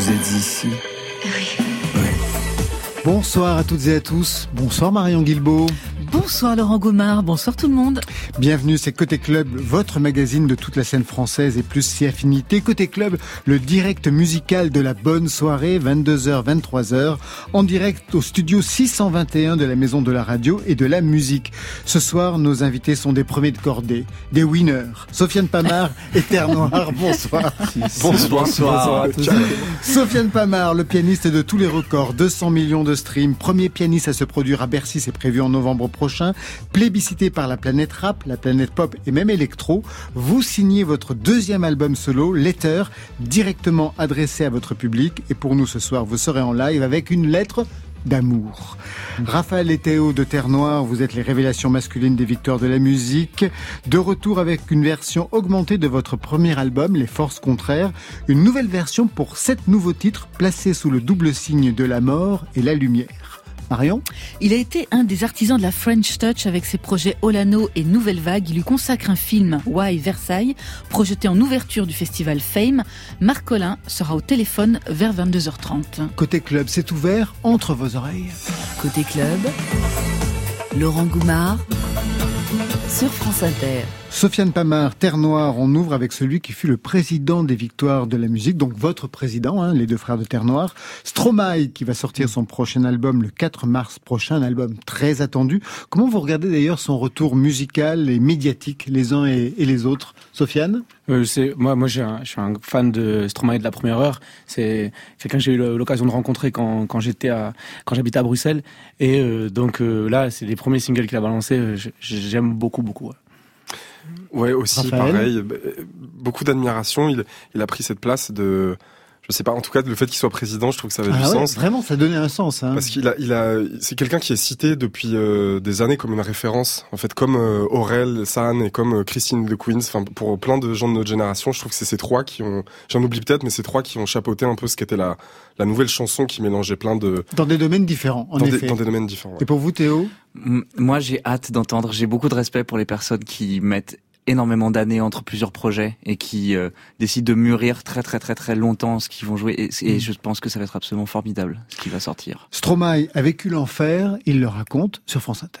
Vous êtes ici Bonsoir à toutes et à tous. Bonsoir Marion Guilbeault. Bonsoir Laurent Gomard, bonsoir tout le monde. Bienvenue, c'est Côté Club, votre magazine de toute la scène française et plus si affinité. Côté Club, le direct musical de la bonne soirée, 22h, 23h, en direct au studio 621 de la Maison de la Radio et de la Musique. Ce soir, nos invités sont des premiers de cordée, des winners. Sofiane Pamar et Terre Noire, bonsoir. Bonsoir, bonsoir à tous. Sofiane Pamar, le pianiste de tous les records, 200 millions de streams, premier pianiste à se produire à Bercy, c'est prévu en novembre prochain, plébiscité par la planète rap, la planète pop et même électro, vous signez votre deuxième album solo, Letter, directement adressé à votre public. Et pour nous ce soir, vous serez en live avec une lettre d'amour. Raphaël et Théo de Terre Noire, vous êtes les révélations masculines des victoires de la musique. De retour avec une version augmentée de votre premier album, Les Forces Contraires. Une nouvelle version pour sept nouveaux titres placés sous le double signe de la mort et la lumière. Marion Il a été un des artisans de la French Touch avec ses projets Olano et Nouvelle Vague. Il lui consacre un film, Why Versailles, projeté en ouverture du festival Fame. Marc Collin sera au téléphone vers 22h30. Côté club, c'est ouvert entre vos oreilles. Côté club, Laurent Goumard sur France Inter. Sofiane Pamar, Terre Noire, on ouvre avec celui qui fut le président des victoires de la musique, donc votre président, hein, les deux frères de Terre Noire. Stromae, qui va sortir son prochain album le 4 mars prochain, un album très attendu. Comment vous regardez d'ailleurs son retour musical et médiatique, les uns et, les autres? Sofiane? Euh, moi, moi, je suis un fan de Stromae de la première heure. C'est quelqu'un que j'ai eu l'occasion de rencontrer quand, quand j'étais à, quand j'habitais à Bruxelles. Et euh, donc euh, là, c'est les premiers singles qu'il a balancés. J'aime beaucoup, beaucoup. Ouais. Ouais, aussi Raphaël pareil. Beaucoup d'admiration. Il, il a pris cette place de, je sais pas. En tout cas, le fait qu'il soit président, je trouve que ça avait du Ah ouais, sens. Vraiment, ça donnait un sens. Hein. Parce qu'il a, il a, c'est quelqu'un qui est cité depuis euh, des années comme une référence. En fait, comme euh, Aurel San et comme euh, Christine de Queens. Enfin, pour plein de gens de notre génération, je trouve que c'est ces trois qui ont, j'en oublie peut-être, mais ces trois qui ont chapeauté un peu ce qu'était la, la nouvelle chanson qui mélangeait plein de, Dans des domaines différents, en dans, des, effet. dans des domaines différents. ouais. Et pour vous, Théo? Moi, j'ai hâte d'entendre. J'ai beaucoup de respect pour les personnes qui mettent énormément d'années entre plusieurs projets et qui euh, décident de mûrir très très très très longtemps ce qu'ils vont jouer. Et, et je pense que ça va être absolument formidable ce qui va sortir. Stromae a vécu l'enfer, il le raconte sur France Inter.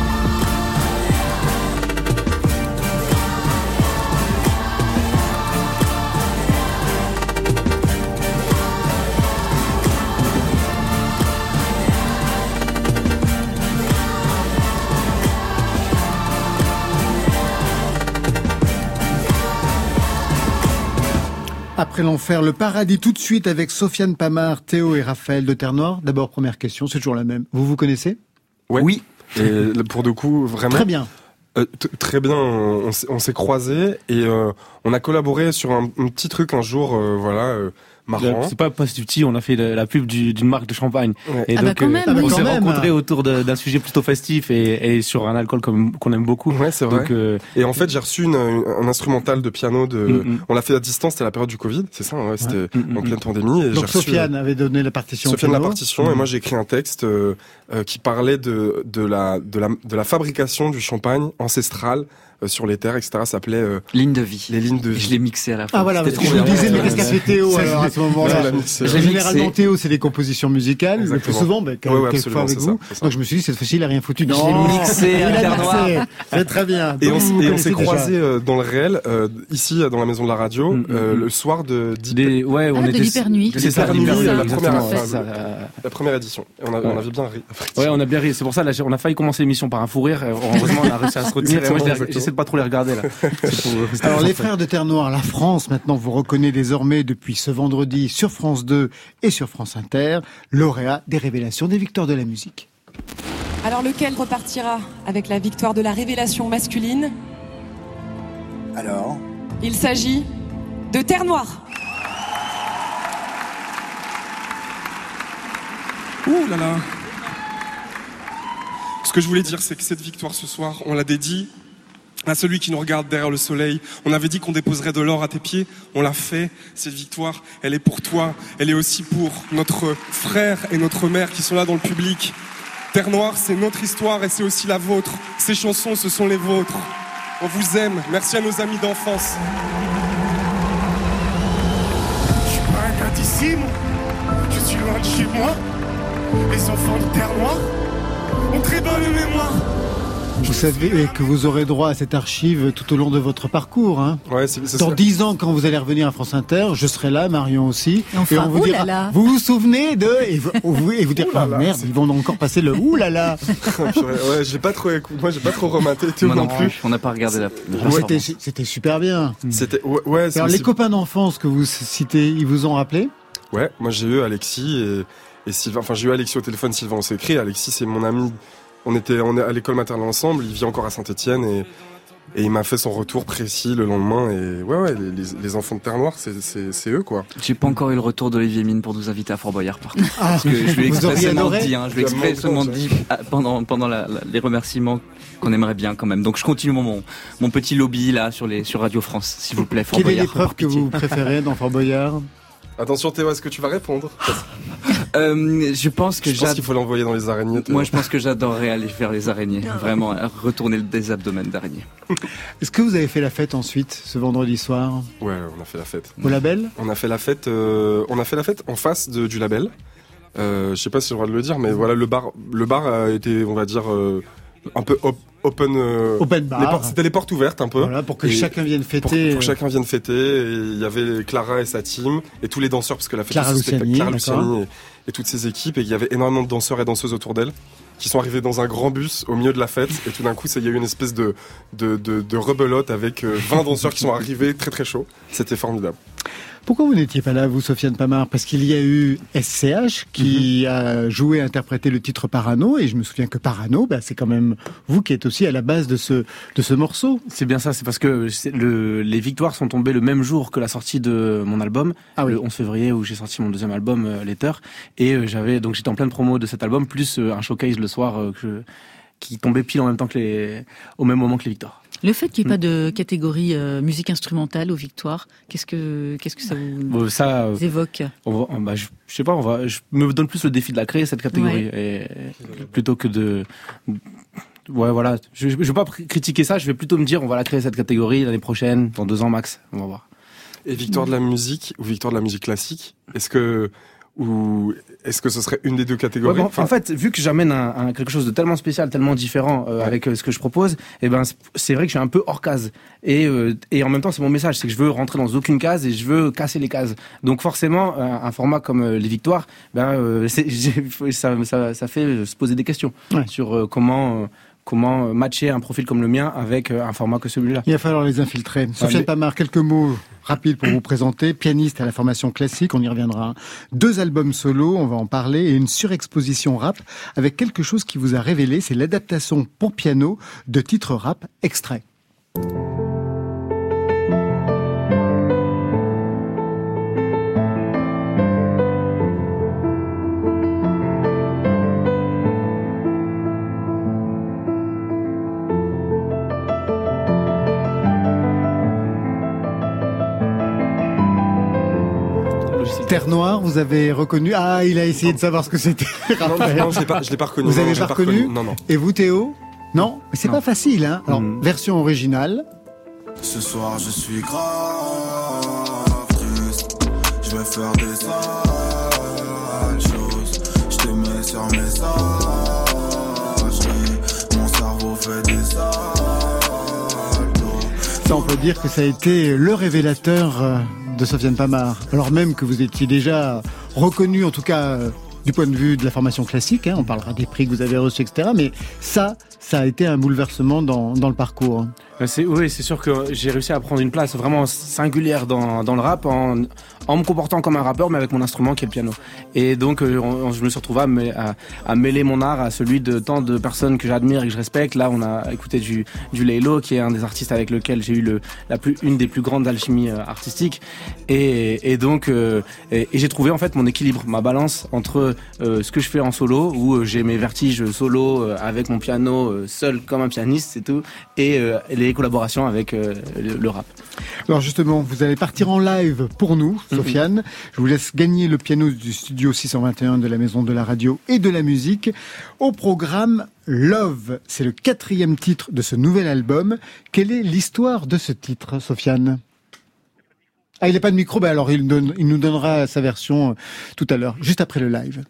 Après l'enfer, le paradis tout de suite avec Sofiane Pamar, Théo et Raphaël de Terre-Noire. D'abord, première question, c'est toujours la même. Vous vous connaissez? Ouais. Oui. Et là, pour de coup, vraiment. Très bien. Euh, très bien, on, s'est- on s'est croisés et euh, on a collaboré sur un, un petit truc un jour, euh, voilà, euh, marrant. C'est pas pas du petit, on a fait la, pub du- d'une marque de champagne. Ouais. Et Ah bah quand même, Ah bah on quand s'est même. rencontrés autour d'un sujet plutôt festif et, et sur un alcool comme- qu'on aime beaucoup. Ouais, c'est vrai. Donc, euh, Et en fait, j'ai reçu une, une- un instrumental de piano de. Mm, mm. On l'a fait à distance, c'était la période du Covid, c'est ça, ouais, c'était Mm, en pleine pandémie. Et Donc reçu, Sofiane avait donné la partition. euh, Sofiane la piano. partition et moi j'ai écrit un texte euh, euh, qui parlait de de la de la de la fabrication du champagne ancestral euh, sur les terres, etc. Ça s'appelait euh, Ligne de vie. les lignes de Et je vie. l'ai mixé à la fin. Ah voilà, parce que je me disais, mais qu'est-ce qu'a ouais. fait Théo alors à ce moment-là. Je l'ai Généralement. Théo, c'est des compositions musicales, le plus souvent, Ouais, ouais, quelquefois avec c'est vous. c'est. Donc je me suis dit, cette fois-ci, il a rien foutu. l'ai Non, mixé il à a Terre mixé. C'est très bien. Et Donc, on, s'est croisés euh, dans le réel, euh, ici euh, dans la maison de la radio, Mm, mm, euh, mm. le soir de des, ouais, on Ah, de était l'hypernuit. C'est ça, la première, ouais, enfin, c'est ça, euh, la première édition. On, a- Ouais. on avait bien ri. Ouais, on a bien ri. C'est pour ça, là, on a failli commencer l'émission par un fou rire. Euh, Heureusement, on a réussi à se retenir. Et moi, je j'essaie de pas trop les regarder, là. Pour Alors les frères de Terre Noire, la France maintenant vous reconnaît désormais depuis ce vendredi sur France 2 et sur France Inter, lauréat des révélations des victoires de la musique. Alors lequel repartira avec la victoire de la révélation masculine? Alors? Il s'agit de Terre Noire. Ouh là là Ce que je voulais dire, c'est que cette victoire ce soir, on l'a dédie à celui qui nous regarde derrière le soleil. On avait dit qu'on déposerait de l'or à tes pieds. On l'a fait. Cette victoire, elle est pour toi. Elle est aussi pour notre frère et notre mère qui sont là dans le public. Terre Noire, c'est notre histoire et c'est aussi la vôtre. Ces chansons, ce sont les vôtres. On vous aime. Merci à nos amis d'enfance. Je suis pas un gars d'ici, moi. Je suis loin de chez moi. Les enfants de Terre Noire ont très bonne mémoire. Vous savez que vous aurez droit à cette archive tout au long de votre parcours. Hein. Ouais, c'est c'est Dans dix ans, quand vous allez revenir à France Inter, je serai là, Marion aussi, Et on fera vous ouh là dira, là. vous vous souvenez de, et vous, vous- et vous direz, ah merde, ils vont encore passer le ouh là là. Purée, ouais, j'ai pas trop moi j'ai pas trop rematé Théo Moi non non plus. plus. On n'a pas regardé la. la C'était, super bien. C'était ouais, ouais, c'est- Alors les copains d'enfance que vous citez, ils vous ont rappelé? Ouais, moi j'ai eu Alexis et, et Sylvain. Enfin, j'ai eu Alexis au téléphone, Sylvain on s'est écrit. Alexis c'est mon ami. On était on est à l'école maternelle ensemble. Il vit encore à Saint-Étienne et et il m'a fait son retour précis le lendemain. Et ouais, ouais, les, les- les enfants de Terre Noire, c'est c'est c'est eux quoi. J'ai pas encore eu le retour d'Olivier Mine pour nous inviter à Fort Boyard par contre. Ah, Parce que je lui ai expressément dit, hein, je lui ai expressément dit ah, pendant, pendant la- la- les remerciements qu'on aimerait bien quand même. Donc je continue mon, mon petit lobby là sur, les, sur Radio France, s'il vous plaît. Fort Quelle est Boyard, l'épreuve que vous préférez dans Fort Boyard? Attention Théo, est-ce que tu vas répondre? Euh, Je pense que Je pense qu'il faut l'envoyer dans les araignées. Moi, je pense que j'adorerais aller faire les araignées. Vraiment, retourner des abdomens d'araignées. Est-ce que vous avez fait la fête ensuite, ce vendredi soir, Ouais, on a fait la fête. au label? On a fait la fête. euh, on a fait la fête en face de- du label. Euh, je sais pas si j'ai le droit de le dire, mais voilà, le bar, le bar a été, on va dire, euh, un peu op- open. euh, Open C'était les portes ouvertes un peu. Voilà, pour que Et chacun vienne fêter. pour que euh, chacun vienne fêter, il y avait Clara et sa team, et tous les danseurs, parce que la fête Clara Luciani, Clara. Luciani toutes ses équipes, et il y avait énormément de danseurs et danseuses autour d'elle, qui sont arrivés dans un grand bus au milieu de la fête, et tout d'un coup, il y a eu une espèce de, de, de, rebelote avec euh, 20 danseurs qui sont arrivés très très chauds. C'était formidable. Pourquoi vous n'étiez pas là, vous, Sofiane Pamar Parce qu'il y a eu SCH qui mhm. a joué, interprété le titre Parano, et je me souviens que Parano, bah, c'est quand même vous qui êtes aussi à la base de ce, de ce morceau. C'est bien ça, c'est parce que le, les victoires sont tombées le même jour que la sortie de mon album, ah le 11 février où j'ai sorti mon deuxième album, euh, Letter, et euh, j'avais donc j'étais en pleine promo de cet album, plus euh, un showcase le soir que, qui tombait pile en même temps que les, au même moment que les victoires. Le fait qu'il n'y ait pas de catégorie euh, musique instrumentale aux victoires, qu'est-ce que qu'est-ce que ça vous ça, euh, évoque on va, bah, je, sais pas, on va, je me donne plus le défi de la créer cette catégorie. Et, plutôt que de ouais voilà, je, je vais pas critiquer ça, je vais plutôt me dire on va la créer cette catégorie l'année prochaine, dans deux ans max, on va voir. Et victoire de la musique ou victoire de la musique classique, est-ce que ou est-ce que ce serait une des deux catégories En fait, vu que j'amène un, quelque chose de tellement spécial, tellement différent euh, avec euh, ce que je propose, eh ben c'est vrai que je suis un peu hors case. Et, euh, et en même temps, c'est mon message, c'est que je veux rentrer dans aucune case et je veux casser les cases. Donc forcément, un, format comme les victoires, ben ça, ça, ça, fait se poser des questions sur comment comment matcher un profil comme le mien avec un format que celui-là. Il va falloir les infiltrer. Sofiane Pamar, quelques mots rapides pour vous présenter. Pianiste à la formation classique, on y reviendra. Deux albums solo, on va en parler, et une surexposition rap avec quelque chose qui vous a révélé, c'est l'adaptation pour piano de titres rap extraits. Terre Noire, vous avez reconnu Ah, il a essayé de savoir ce que c'était. Non, non, je l'ai pas, l'ai pas reconnu. Vous avez pas reconnu, Non, non. Et vous, Théo Non, mais c'est pas facile, hein. Alors, mm. version originale. Ce soir, je suis grave triste. Je vais faire des sales choses. Je te mets sur mes Mon cerveau fait des saltos. Ça, on peut dire que ça a été le révélateur euh, de Sofiane Pamar, alors même que vous étiez déjà reconnu, en tout cas euh, du point de vue de la formation classique, hein, on parlera des prix que vous avez reçus, etc. Mais ça, ça a été un bouleversement dans, dans le parcours. Euh, oui, c'est sûr que j'ai réussi à prendre une place vraiment singulière dans, dans le rap en, en me comportant comme un rappeur, mais avec mon instrument qui est le piano. Et donc, euh, je me suis retrouvé à, à, mêler mon art à celui de tant de personnes que j'admire et que je respecte. Là, on a écouté du, du Laylo, qui est un des artistes avec lequel j'ai eu le, la plus, une des plus grandes alchimies euh, artistiques. Et, et donc, et, j'ai trouvé en fait mon équilibre, ma balance entre ce que je fais en solo, où j'ai mes vertiges solo avec mon piano seul comme un pianiste, c'est tout, et les collaborations avec euh, le, rap. Alors justement, vous allez partir en live pour nous, mhm. Sofiane. Je vous laisse gagner le piano du studio 621 de la Maison de la Radio et de la Musique. Au programme Love, c'est le quatrième titre de ce nouvel album. Quelle est l'histoire de ce titre, Sofiane? Ah, il n'a pas de micro, bah alors il nous donnera sa version euh, tout à l'heure, juste après le live.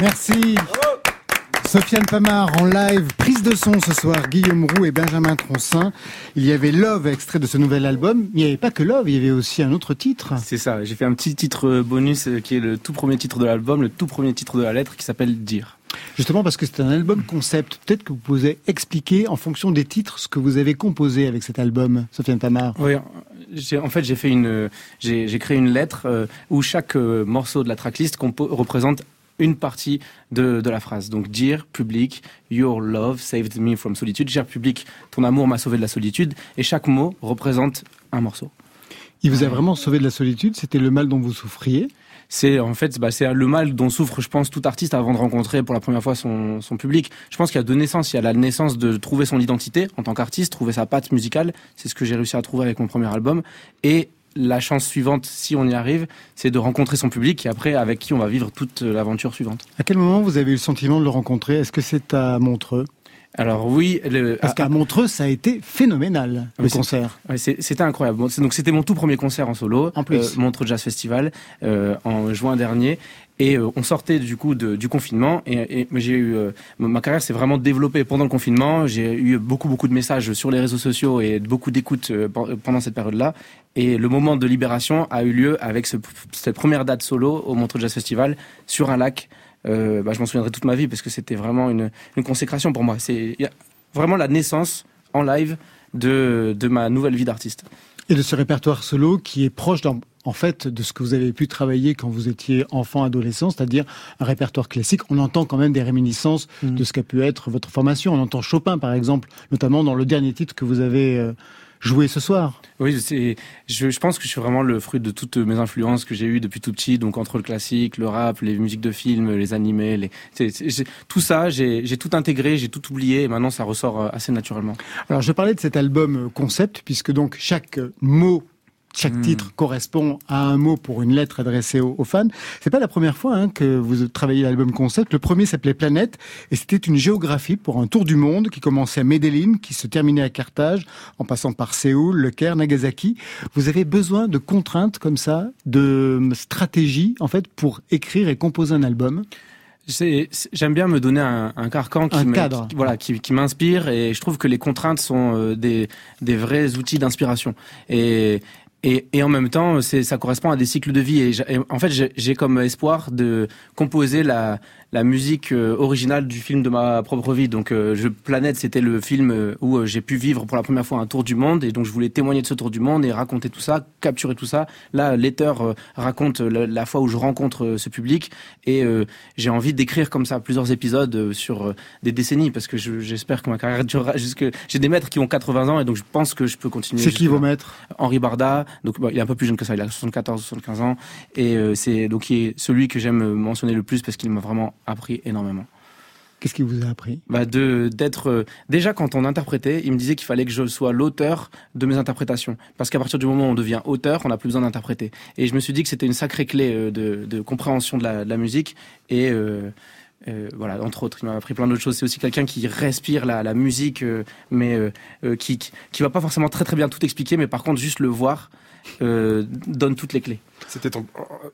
Merci. Sofiane Pamar en live, prise de son ce soir, Guillaume Roux et Benjamin Troncin. Il y avait Love, extrait de ce nouvel album. Mais il n'y avait pas que Love, il y avait aussi un autre titre. C'est ça, j'ai fait un petit titre bonus euh, qui est le tout premier titre de l'album, le tout premier titre de la lettre qui s'appelle Dire. Justement parce que c'est un album concept. Peut-être que vous pouvez expliquer en fonction des titres ce que vous avez composé avec cet album, Sofiane Pamar. Oui, en fait j'ai fait une, j'ai créé une lettre euh, où chaque euh, morceau de la tracklist représente une partie de, de la phrase. Donc dire public, your love saved me from solitude. Dire public, ton amour m'a sauvé de la solitude. Et chaque mot représente un morceau. Il vous a vraiment sauvé de la solitude? C'était le mal dont vous souffriez? C'est en fait bah, c'est le mal dont souffre je pense tout artiste avant de rencontrer pour la première fois son, son public je pense qu'il y a deux naissances il y a la naissance de trouver son identité en tant qu'artiste trouver sa patte musicale c'est ce que j'ai réussi à trouver avec mon premier album et la chance suivante, si on y arrive, c'est de rencontrer son public et après avec qui on va vivre toute l'aventure suivante. À quel moment vous avez eu le sentiment de le rencontrer? Est-ce que c'est à Montreux? Alors oui, le, parce qu'à Montreux, ça a été phénoménal le concert. C'était incroyable. donc c'était mon tout premier concert en solo, en plus. Euh, Montreux Jazz Festival euh, en juin dernier. Et euh, on sortait du coup de, du confinement et, et j'ai eu euh, ma carrière s'est vraiment développée pendant le confinement. J'ai eu beaucoup beaucoup de messages sur les réseaux sociaux et beaucoup d'écoutes euh, pendant cette période-là. Et le moment de libération a eu lieu avec ce, cette première date solo au Montreux Jazz Festival sur un lac. Euh, bah, je m'en souviendrai toute ma vie parce que c'était vraiment une, une consécration pour moi. C'est vraiment la naissance en live de, de ma nouvelle vie d'artiste. Et de ce répertoire solo qui est proche en fait, de ce que vous avez pu travailler quand vous étiez enfant, adolescent, c'est-à-dire un répertoire classique. On entend quand même des réminiscences mm. de ce qu'a pu être votre formation. On entend Chopin, par exemple, notamment dans le dernier titre que vous avez euh, joué ce soir. Oui, c'est. Je, pense que je suis vraiment le fruit de toutes mes influences que j'ai eues depuis tout petit. Donc entre le classique, le rap, les musiques de films, les animés, les. tout ça, j'ai tout intégré, j'ai tout oublié, et maintenant ça ressort euh, assez naturellement. Alors je parlais de cet album concept, puisque donc chaque mot chaque hmm. titre correspond à un mot pour une lettre adressée aux, fans. C'est pas la première fois hein, que vous travaillez l'album concept. Le premier s'appelait Planète et c'était une géographie pour un tour du monde qui commençait à Medellin, qui se terminait à Carthage, en passant par Séoul, Le Caire, Nagasaki. Vous avez besoin de contraintes comme ça, de stratégies en fait pour écrire et composer un album? J'aime bien me donner un, un carcan qui, voilà, qui, qui m'inspire et je trouve que les contraintes sont euh, des, des vrais outils d'inspiration. Et, et, et, en même temps, ça correspond à des cycles de vie. Et, en fait, j'ai comme espoir de composer la, la musique euh, originale du film de ma propre vie. Donc, euh, je, Planète, c'était le film euh, où j'ai pu vivre pour la première fois un tour du monde, et donc je voulais témoigner de ce tour du monde et raconter tout ça, capturer tout ça. Là, Letter raconte la, fois où je rencontre ce public, et j'ai envie d'écrire comme ça plusieurs épisodes sur des décennies, parce que j'espère que ma carrière durera jusque. J'ai des maîtres qui ont 80 ans, et donc je pense que je peux continuer. C'est qui vos maîtres? Henri Barda, donc il est un peu plus jeune que ça, il a 74, 75 ans, et c'est donc il est celui que j'aime mentionner le plus parce qu'il m'a vraiment appris énormément. Qu'est-ce qu'il vous a appris bah de d'être euh, déjà quand on interprétait, il me disait qu'il fallait que je sois l'auteur de mes interprétations parce qu'à partir du moment où on devient auteur, on n'a plus besoin d'interpréter. Et je me suis dit que c'était une sacrée clé euh, de, de compréhension de la, de la musique et euh, voilà, entre autres, il m'a appris plein d'autres choses. C'est aussi quelqu'un qui respire la, la musique, mais qui, qui va pas forcément très très bien tout expliquer, mais par contre juste le voir donne toutes les clés. C'était ton,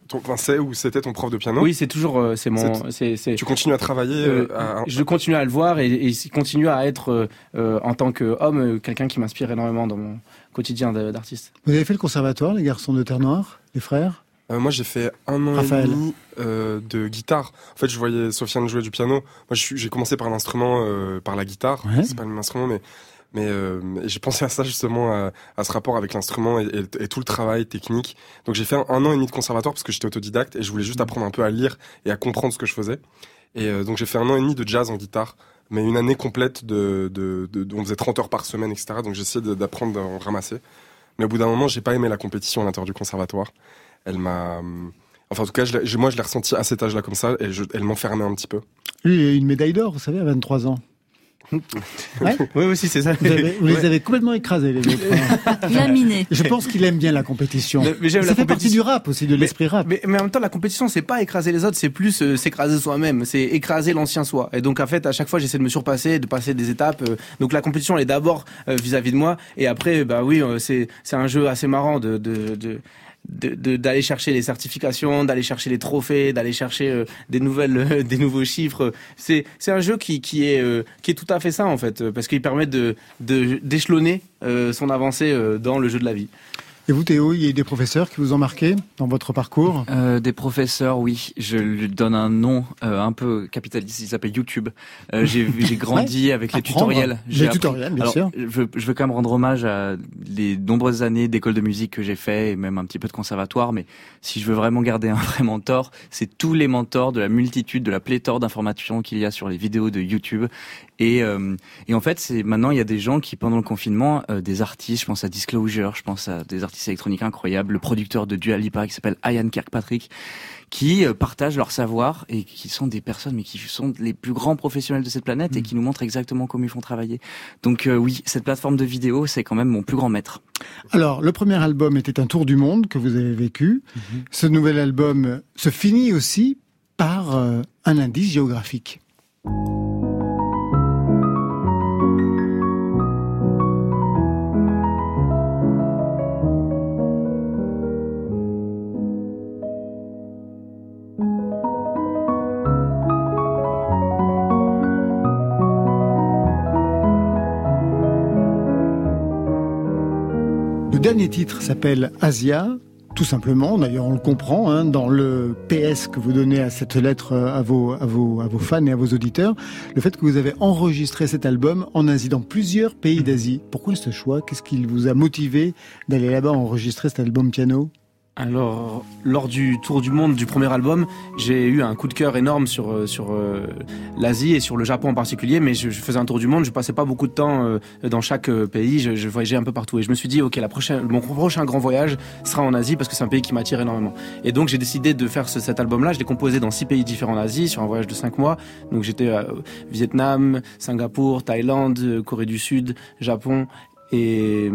ton c'est ou c'était ton prof de piano? Oui, c'est toujours euh, c'est mon c'est Tu continues à travailler euh, euh, Je continue à le voir et, et il continue à être en tant qu'homme quelqu'un qui m'inspire énormément dans mon quotidien d'artiste. Vous avez fait le conservatoire, les garçons de Terre Noire, les frères? Moi, j'ai fait un an et demi de guitare. En fait, je voyais Sofiane jouer du piano. Moi, j'ai commencé par l'instrument, par la guitare. C'est pas le même instrument, mais mais euh, j'ai pensé à ça justement, à, à ce rapport avec l'instrument et, et, et, tout le travail technique. Donc j'ai fait un, an et demi de conservatoire parce que j'étais autodidacte et je voulais juste mmh. apprendre un peu à lire et à comprendre ce que je faisais. Et euh, donc j'ai fait un an et demi de jazz en guitare, mais une année complète de, de, de, on faisait 30 heures par semaine, etc. Donc j'essayais d'apprendre à en ramasser. Mais au bout d'un moment, j'ai pas aimé la compétition à l'intérieur du conservatoire. Elle m'a, enfin en tout cas, je moi je l'ai ressenti à cet âge-là comme ça, et je, elle m'enfermait un petit peu. Lui, il a une médaille d'or, vous savez, à 23 ans. Ouais. Oui, aussi, c'est ça. Vous, avez, vous les avez complètement écrasés, les autres. Hein. Laminé. Je pense qu'il aime bien la compétition. Mais, mais ça la fait partie du rap aussi, de l'esprit rap. Mais, mais, en même temps, la compétition, c'est pas écraser les autres, c'est plus euh, s'écraser soi-même. C'est écraser l'ancien soi. Et donc, en fait, à chaque fois, j'essaie de me surpasser, de passer des étapes. Euh, donc, la compétition, elle est d'abord euh, vis-à-vis de moi. Et après, bah oui, c'est c'est un jeu assez marrant de, de, de d'aller chercher les certifications, d'aller chercher les trophées, d'aller chercher des nouvelles, des nouveaux chiffres. C'est un jeu qui qui est qui est tout à fait ça en fait, parce qu'il permet de d'échelonner son avancée dans le jeu de la vie. Et vous, Théo, il y a des professeurs qui vous ont marqué dans votre parcours? Euh, Des professeurs, oui. Je lui donne un nom euh, un peu capitaliste. Il s'appelle YouTube. Euh, j'ai grandi avec les tutoriels. Les tutoriels, bien sûr. Je, je, veux quand même rendre hommage à les nombreuses années d'école de musique que j'ai fait et même un petit peu de conservatoire. Mais si je veux vraiment garder un vrai mentor, c'est tous les mentors de la multitude, de la pléthore d'informations qu'il y a sur les vidéos de YouTube. Et, et en fait, c'est maintenant il y a des gens qui pendant le confinement, des artistes, je pense à Disclosure, je pense à des artistes électroniques incroyables, le producteur de Dua Lipa qui s'appelle Ian Kirkpatrick, qui euh, partagent leur savoir et qui sont des personnes mais qui sont les plus grands professionnels de cette planète et mm. qui nous montrent exactement comment ils font travailler. Donc oui, cette plateforme de vidéo, c'est quand même mon plus grand maître. Alors, le premier album était un tour du monde que vous avez vécu. Mm-hmm. Ce nouvel album se finit aussi par un indice géographique. Dernier titre s'appelle Asia, tout simplement. D'ailleurs, on le comprend hein, dans le PS que vous donnez à cette lettre euh, à vos, à, vos, à vos fans et à vos auditeurs. Le fait que vous avez enregistré cet album en Asie, dans plusieurs pays d'Asie. Pourquoi ce choix? Qu'est-ce qui vous a motivé d'aller là-bas enregistrer cet album piano? Alors, lors du tour du monde du premier album, j'ai eu un coup de cœur énorme sur euh, euh, l'Asie et sur le Japon en particulier. Mais je, faisais un tour du monde, je passais pas beaucoup de temps euh, dans chaque pays, je, voyageais un peu partout. Et je me suis dit, ok, mon prochain grand voyage sera en Asie parce que c'est un pays qui m'attire énormément. Et donc j'ai décidé de faire cet album-là. Je l'ai composé dans six pays différents en Asie sur un voyage de cinq mois. Donc j'étais Vietnam, Singapour, Thaïlande, Corée du Sud, Japon et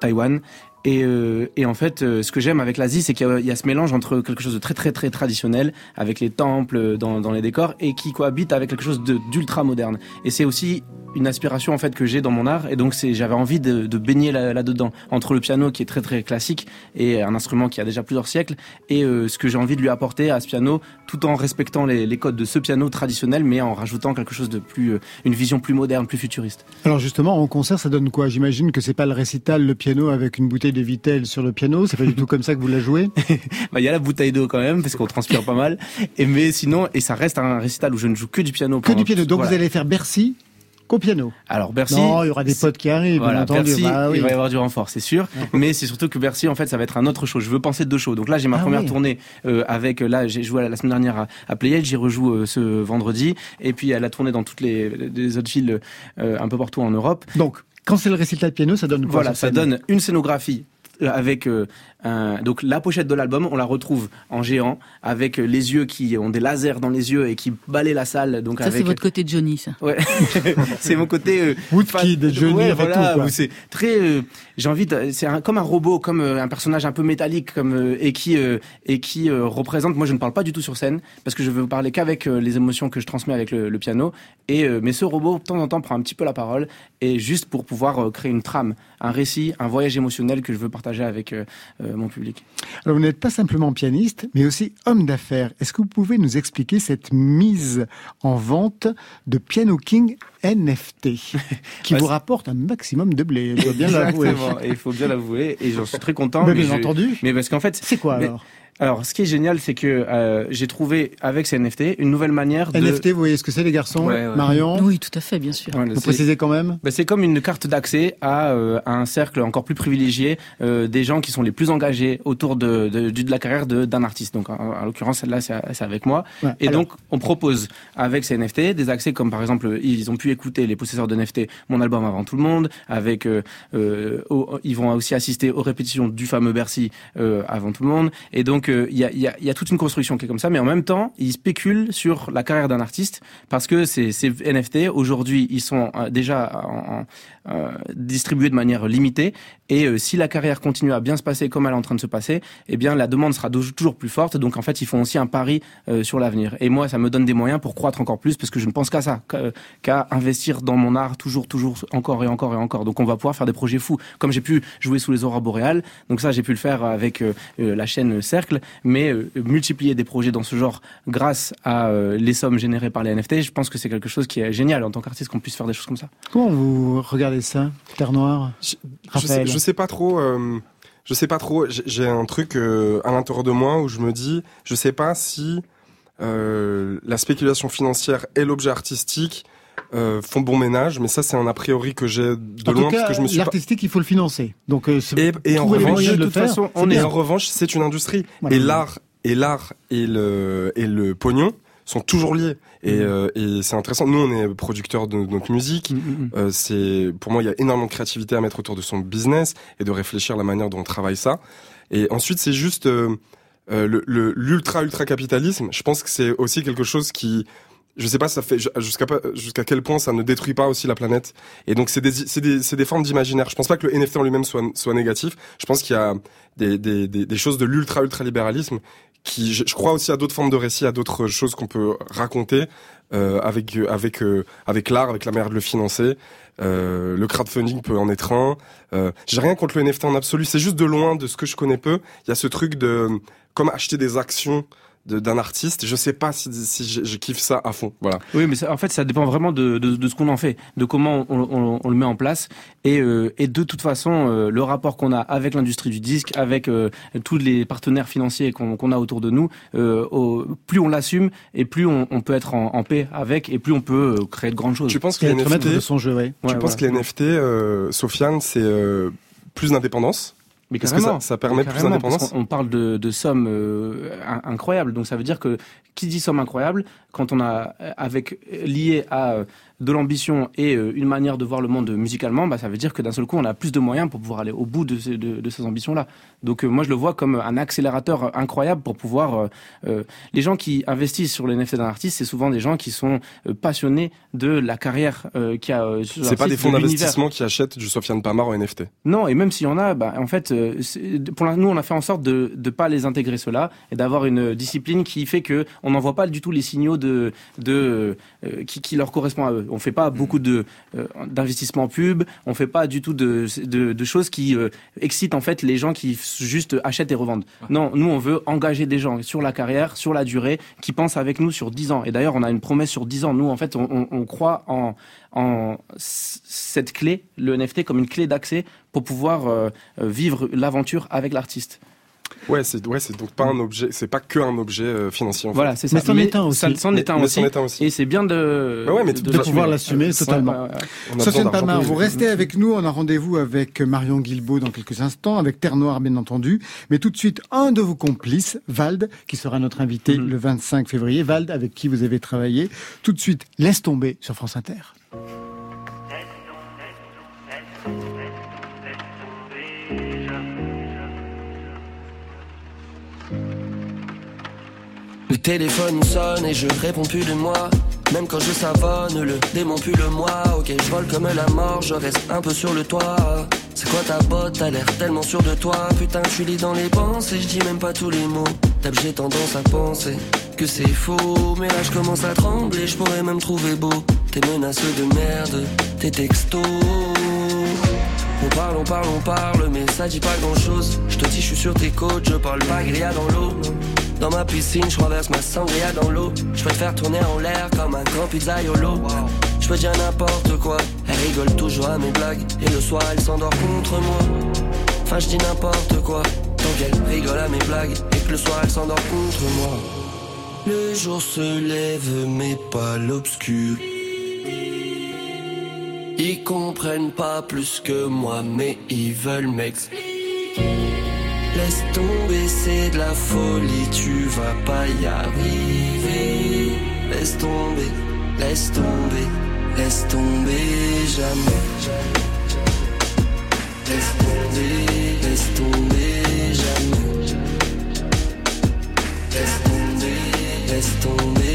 Taïwan. Et, euh, et, en fait, euh, ce que j'aime avec l'Asie, c'est qu'il y, a ce mélange entre quelque chose de très très très traditionnel, avec les temples dans, dans les décors, et qui cohabite avec quelque chose d'ultra moderne. Et c'est aussi une aspiration en fait que j'ai dans mon art et donc j'avais envie de, baigner là-dedans entre le piano qui est très très classique et un instrument qui a déjà plusieurs siècles et euh, ce que j'ai envie de lui apporter à ce piano tout en respectant les, les, codes de ce piano traditionnel mais en rajoutant quelque chose de plus euh, une vision plus moderne plus futuriste. Alors justement en concert ça donne quoi? J'imagine que c'est pas le récital le piano avec une bouteille de Vitel sur le piano c'est pas du tout comme ça que vous la jouez? Bah il y a la bouteille d'eau quand même parce qu'on transpire pas mal et mais sinon et ça reste un récital où je ne joue que du piano. Que du piano donc vous allez faire Bercy qu'au piano. Alors Bercy. Non, il y aura des potes qui arrivent, voilà, entendu. Bercy, bah il va y avoir du renfort, c'est sûr. mais c'est surtout que Bercy, en fait, ça va être un autre show. Je veux penser deux shows. Donc là, j'ai ma Ah première oui. tournée euh, avec. Là, j'ai joué la semaine dernière à, à Playel, j'y rejoue euh, ce vendredi. Et puis elle a tourné dans toutes les, les autres villes euh, un peu partout en Europe. Donc, quand c'est le récital de piano, ça donne quoi Voilà, ça scène donne une scénographie euh, avec euh, un- donc la pochette de l'album, on la retrouve en géant avec euh, les yeux qui ont des lasers dans les yeux et qui balayent la salle. Donc Ça, avec c'est votre côté Johnny, ça. Ouais, c'est mon côté euh, Woodkid, fan- Johnny, ouais, voilà, c'est très. euh, J'ai envie, de- c'est un- comme un robot, comme euh, un personnage un peu métallique, comme euh, et qui euh, et qui euh, représente. Moi, je ne parle pas du tout sur scène parce que je veux parler qu'avec euh, les émotions que je transmets avec le, le piano. Et euh, mais ce robot, de temps en temps, prend un petit peu la parole et juste pour pouvoir euh, créer une trame, un récit, un voyage émotionnel que je veux partager avec euh, euh, mon public. Alors, vous n'êtes pas simplement pianiste, mais aussi homme d'affaires. Est-ce que vous pouvez nous expliquer cette mise en vente de Piano King NFT, qui Bah, vous rapporte un maximum de blé, je dois bien l'avouer. Il faut bien l'avouer. Et j'en suis très content. Mais mais bien je- entendu. Mais parce qu'en fait, C'est quoi alors? Alors, ce qui est génial, c'est que euh, j'ai trouvé avec ces NFT une nouvelle manière de. NFT, vous voyez ce que c'est les garçons Ouais, ouais. Marion? Oui, tout à fait, bien sûr. Voilà, Vous précisez quand même? Ben, c'est comme une carte d'accès à, euh, à un cercle encore plus privilégié euh, des gens qui sont les plus engagés autour de, de, du- de la carrière de- d'un artiste. Donc, en, en l'occurrence, celle-là, c'est c'est avec moi. Ouais, Et alors, donc, on propose avec ces NFT des accès comme par exemple, ils ont pu écouter les possesseurs de NFT mon album avant tout le monde. Avec, euh, euh, au- ils vont aussi assister aux répétitions du fameux Bercy euh, avant tout le monde. Et donc, Donc il y, a, y, a, y, a, toute une construction qui est comme ça, mais en même temps, ils spéculent sur la carrière d'un artiste parce que ces, ces NFT aujourd'hui, ils sont déjà en, euh, distribués de manière limitée. Et euh, si la carrière continue à bien se passer comme elle est en train de se passer, eh bien la demande sera toujours plus forte. Donc en fait, ils font aussi un pari euh, sur l'avenir. Et moi, ça me donne des moyens pour croître encore plus parce que je ne pense qu'à ça, qu'à investir dans mon art toujours, toujours, encore et encore et encore. Donc on va pouvoir faire des projets fous. Comme j'ai pu jouer sous les aurores boréales, donc ça j'ai pu le faire avec la chaîne Cercle, mais multiplier des projets dans ce genre grâce à les sommes générées par les NFT, je pense que c'est quelque chose qui est génial en tant qu'artiste qu'on puisse faire des choses comme ça. Comment vous regardez ça, Terre Noire je, je, sais, pas trop. Euh, je sais pas trop. J'ai un truc euh, à l'intérieur de moi où je me dis, je sais pas si euh, la spéculation financière et l'objet artistique font bon ménage, mais ça c'est un a priori que j'ai de loin parce que je me suis l'artistique il faut le financer. Donc et, et en revanche, de toute façon, on est en revanche c'est une industrie et l'art et l'art et le et le pognon sont toujours liés. Et, mm. euh, et c'est intéressant. Nous, on est producteurs de notre musique. Mm, mm, euh, c'est pour moi, il y a énormément de créativité à mettre autour de son business et de réfléchir à la manière dont on travaille ça. Et ensuite, c'est juste euh, euh le l'ultra ultra capitalisme. Je pense que c'est aussi quelque chose qui je sais pas ça fait jusqu'à jusqu'à quel point ça ne détruit pas aussi la planète et donc c'est des c'est des c'est des formes d'imaginaire je pense pas que le NFT en lui-même soit soit négatif je pense qu'il y a des des des, choses de l'ultra ultra libéralisme qui, je, crois aussi à d'autres formes de récits, à d'autres choses qu'on peut raconter euh, avec avec euh, avec l'art, avec la manière de le financer. Euh, le crowdfunding peut en être un. Euh, J'ai rien contre le NFT en absolu. C'est juste de loin de ce que je connais peu. Il y a ce truc de comme acheter des actions d'un artiste. Je sais pas si, si je, je, kiffe ça à fond. Voilà. Oui, mais en fait, ça dépend vraiment de, de, de ce qu'on en fait, de comment on, on, on, le met en place, et, euh, et de toute façon, euh, le rapport qu'on a avec l'industrie du disque, avec euh, tous les partenaires financiers qu'on qu'on a autour de nous, euh, au, plus on l'assume et plus on, on, peut être en, en, paix avec, et plus on peut euh, créer de grandes choses. Tu penses que les NFT, de son jeu, ouais. Tu penses que les NFT, Sofiane, c'est plus d'indépendance? Mais Parce que ça, ça permet plus d'indépendance. On, parle de, de sommes euh, incroyables, donc ça veut dire que qui dit somme incroyable, quand on a avec lié à de l'ambition et euh, une manière de voir le monde musicalement, bah, ça veut dire que d'un seul coup, on a plus de moyens pour pouvoir aller au bout de, ces, de, de ces ambitions-là. Donc euh, moi, je le vois comme un accélérateur incroyable pour pouvoir... Euh, les gens qui investissent sur les NFT d'un artiste, c'est souvent des gens qui sont passionnés de la carrière qui a... c'est pas des fonds d'investissement qui achètent du Sofiane Pamar en NFT. Non, et même s'il y en a, bah, en fait, pour nous, on a fait en sorte de ne pas les intégrer cela et d'avoir une discipline qui fait que on n'envoie pas du tout les signaux de, de qui, qui leur correspond à eux. On fait pas beaucoup de euh, d'investissement pub. On fait pas du tout de, de, de choses qui euh, excitent en fait les gens qui juste achètent et revendent. Non, nous on veut engager des gens sur la carrière, sur la durée, qui pensent avec nous sur 10 ans. Et d'ailleurs, on a une promesse sur 10 ans. Nous, en fait, on, on, croit en en cette clé, le NFT, comme une clé d'accès pour pouvoir euh, vivre l'aventure avec l'artiste. Ouais, c'est ouais, c'est donc pas un objet, c'est pas que un objet euh, financier. En voilà, c'est ça. Mais c'en est un aussi. C'en est un aussi. Et c'est bien de, bah ouais, mais de, de pouvoir l'assumer totalement. Sofiane Pamar, vous restez avec nous. On a rendez-vous avec Marion Guilbault dans quelques instants, avec Terre Noire bien entendu. Mais tout de suite, un de vos complices, Vald, qui sera notre invité mm-hmm. le 25 février. Vald, avec qui vous avez travaillé. Tout de suite, laisse tomber sur France Inter. Le téléphone sonne et je réponds plus de moi. Même quand je savonne, le démon plus le moi. Ok, je vole comme la mort, je reste un peu sur le toit. C'est quoi ta botte, t'as l'air tellement sûr de toi. Putain, je suis dans les pensées, je dis même pas tous les mots. Tape, j'ai tendance à penser que c'est faux. Mais là, je commence à trembler, je pourrais même trouver beau. Tes menaces de merde, tes textos. On parle, on parle, on parle, mais ça dit pas grand chose. Je te dis, je suis sur tes côtes, je parle pas grilla dans l'eau. Dans ma piscine, je renverse ma sangria dans l'eau. Je peux faire tourner en l'air comme un grand pizzaiolo. Je peux dire n'importe quoi. Elle rigole toujours à mes blagues. Et le soir, elle s'endort contre moi. Enfin, je dis n'importe quoi. Tant qu'elle rigole à mes blagues. Et que le soir, elle s'endort contre moi. Le jour se lève, mais pas l'obscur. Ils comprennent pas plus que moi, mais ils veulent m'expliquer laisse tomber, c'est de la folie, tu vas pas y arriver. Laisse tomber, laisse tomber, laisse tomber jamais. Laisse tomber, laisse tomber jamais. Laisse tomber, laisse tomber.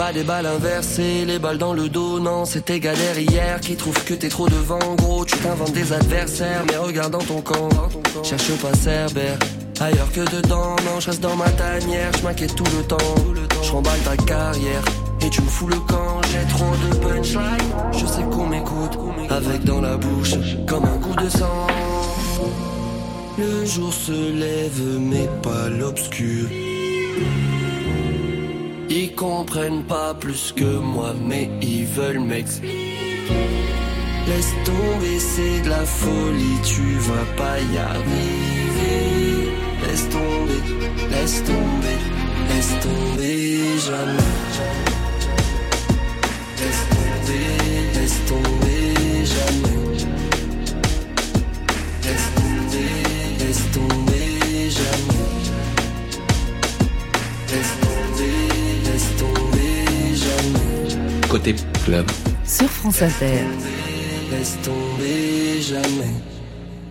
Pas des balles inversées, les balles dans le dos, non, c'était galère hier qui trouve que t'es trop devant, gros, tu t'inventes des adversaires, mais regarde dans ton camp, cherche pas Cerbère, ailleurs que dedans, non, je reste dans ma tanière, je m'inquiète tout le temps, je remballe ta carrière. Et tu me fous le camp, j'ai trop de punchline Je sais qu'on m'écoute, avec dans la bouche, comme un coup de sang Le jour se lève, mais pas l'obscur comprennent pas plus que moi, mais ils veulent m'expliquer. Laisse tomber, c'est de la folie, tu vas pas y arriver. Laisse tomber, laisse tomber, laisse tomber, jamais. Laisse tomber, laisse tomber, club. Sur France Inter. Laisse tomber, jamais.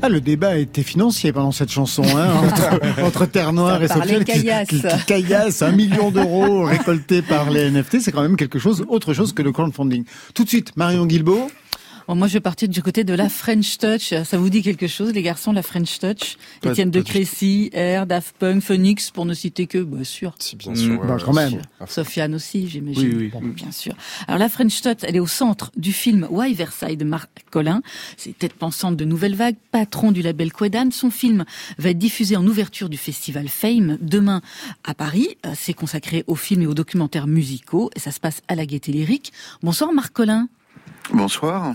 Ah, le débat était financier pendant cette chanson, hein, entre, entre Terre Noire et Sofiane, qui, caillasse. qui, qui caillasse un million d'euros récoltés par les NFT, c'est quand même quelque chose, autre chose que le crowdfunding. Tout de suite, Marion Guilbeault. Bon, moi, je vais partir du côté de la French Touch. Ça vous dit quelque chose, les garçons, la French Touch? Étienne de Crécy, Air, Daft Punk, Phoenix, pour ne citer que, bien sûr. Si, bien sûr. ouais, bah, ouais, quand même. sûr. Fond. Sofiane aussi, j'imagine. Oui, oui. Bon, bien sûr. Alors la French Touch, elle est au centre du film Why Versailles de Marc Collin. C'est tête pensante de Nouvelle Vague, patron du label Quedan. Son film va être diffusé en ouverture du festival Fame demain à Paris. Euh, C'est consacré aux films et aux documentaires musicaux et ça se passe à la Gaîté Lyrique. Bonsoir Marc Collin. Bonsoir.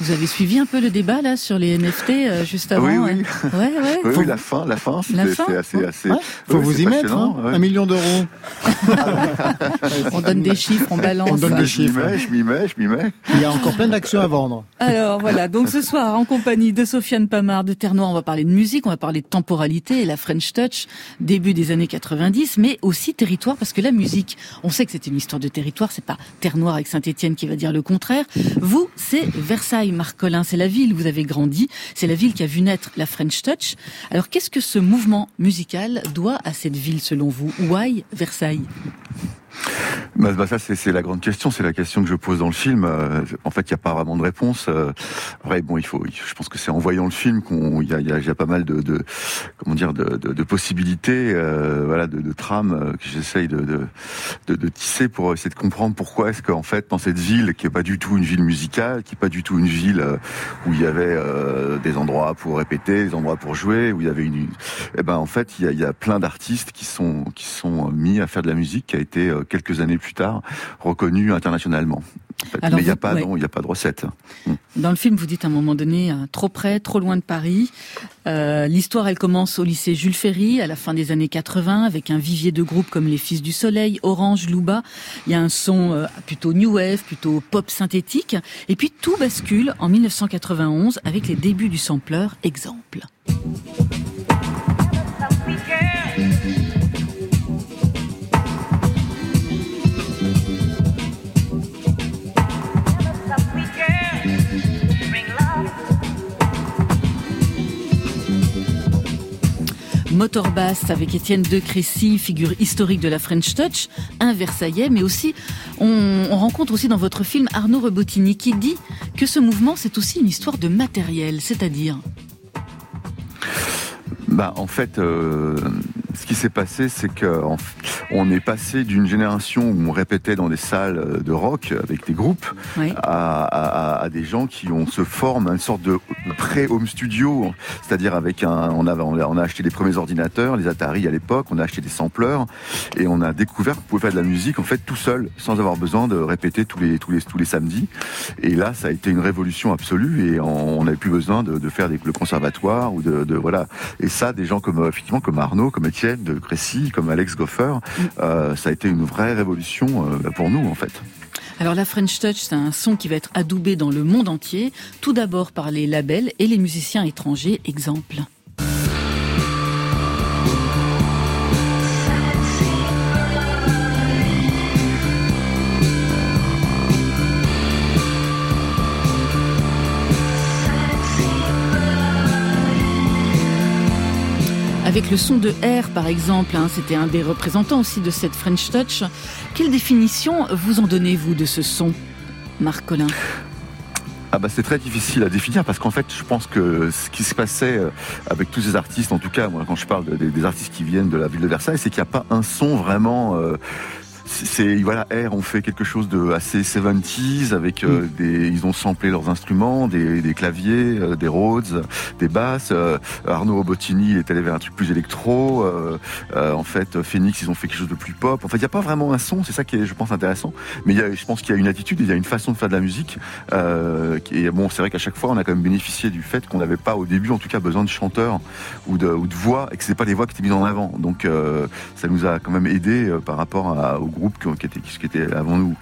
Vous avez suivi un peu le débat là sur les NFT euh, juste avant Oui, oui. hein Ouais, ouais. Oui, oui, la fin, la fin, La c'était fin c'est assez, assez. Ouais, faut vous y mettre, hein, ouais. un million d'euros. On donne des chiffres, on balance. On donne des je m'y chiffres. mets, je m'y mets, je m'y mets. Il y a encore plein d'actions à vendre. Alors voilà, donc ce soir en compagnie de Sofiane Pamard de Terre Noire, on va parler de musique, on va parler de temporalité et la French Touch, début des années 90, mais aussi territoire parce que la musique, on sait que c'est une histoire de territoire, c'est pas Terre Noire avec Saint-Étienne qui va dire le contraire. Vous, c'est Versailles, Marc Collin, c'est la ville où vous avez grandi, c'est la ville qui a vu naître la French Touch. Alors qu'est-ce que ce mouvement musical doit à cette ville selon vous? Why Versailles? Bah, bah, ça, c'est la grande question. C'est la question que je pose dans le film. Euh, en fait, il n'y a pas vraiment de réponse. Euh, bon, il faut. Je pense que c'est en voyant le film qu'on. Il y a, pas mal de, possibilités, euh, de, de trames que j'essaye de, tisser pour essayer de comprendre pourquoi est-ce qu'en fait, dans cette ville qui est pas du tout une ville musicale, qui est pas du tout une ville où il y avait des endroits pour répéter, des endroits pour jouer, où il y avait une. Eh ben, en fait, il y a, plein d'artistes qui sont mis à faire de la musique, qui a été quelques années plus tard reconnue internationalement. En fait. Alors Mais il n'y a pas, ouais. non, il y a pas de recette. Dans le film, vous dites à un moment donné, euh, trop près, trop loin de Paris. Euh, L'histoire, elle commence au lycée Jules Ferry, à la fin des années 80, avec un vivier de groupes comme les Fils du Soleil, Orange, Louba. Il y a un son euh, plutôt new wave, plutôt pop synthétique. Et puis tout bascule en 1991 avec les débuts du sampleur Exemple. Motor Bass avec Étienne de Crécy, figure historique de la French Touch, un Versaillais, mais aussi on, on rencontre aussi dans votre film Arnaud Rebotini qui dit que ce mouvement c'est aussi une histoire de matériel, c'est-à-dire Bah, en fait, euh, ce qui s'est passé, c'est que en f- on est passé d'une génération où on répétait dans des salles de rock avec des groupes Oui. à, à- à des gens qui ont se forment une sorte de pré-home studio, c'est-à-dire avec un, on a, on acheté les premiers ordinateurs, les Atari à l'époque, on a acheté des sampleurs et on a découvert qu'on pouvait faire de la musique en fait tout seul, sans avoir besoin de répéter tous les tous les tous les samedis. Et là, ça a été une révolution absolue et on n'avait plus besoin de, de faire des, le conservatoire ou de, de voilà. Et ça, des gens comme effectivement comme Arnaud, comme Étienne de Crécy, comme Alex Goffer, euh, ça a été une vraie révolution euh, pour nous en fait. Alors la French Touch, c'est un son qui va être adoubé dans le monde entier, tout d'abord par les labels et les musiciens étrangers. Exemple. Avec le son de R par exemple. Hein, C'était un des représentants aussi de cette French Touch. Quelle définition vous en donnez-vous de ce son, Marc Collin? Ah bah c'est très difficile à définir parce qu'en fait je pense que ce qui se passait euh, avec tous ces artistes, en tout cas moi quand je parle des, artistes qui viennent de la ville de Versailles, c'est qu'il n'y a pas un son vraiment euh, c'est voilà Air ont fait quelque chose de assez 70s avec euh, mm. des ils ont samplé leurs instruments des, des claviers euh, des Rhodes des basses euh, Arnaud Bottini est allé vers un truc plus électro en fait Phoenix ils ont fait quelque chose de plus pop. En fait il n'y a pas vraiment un son c'est ça qui est je pense intéressant. Mais y a, je pense qu'il y a une attitude il y a une façon de faire de la musique et bon c'est vrai qu'à chaque fois on a quand même bénéficié du fait qu'on n'avait pas au début en tout cas besoin de chanteurs ou de, ou de voix et que c'est pas les voix qui étaient mises en avant. Donc ça nous a quand même aidé par rapport à, au groupe qui était, qui était avant nous.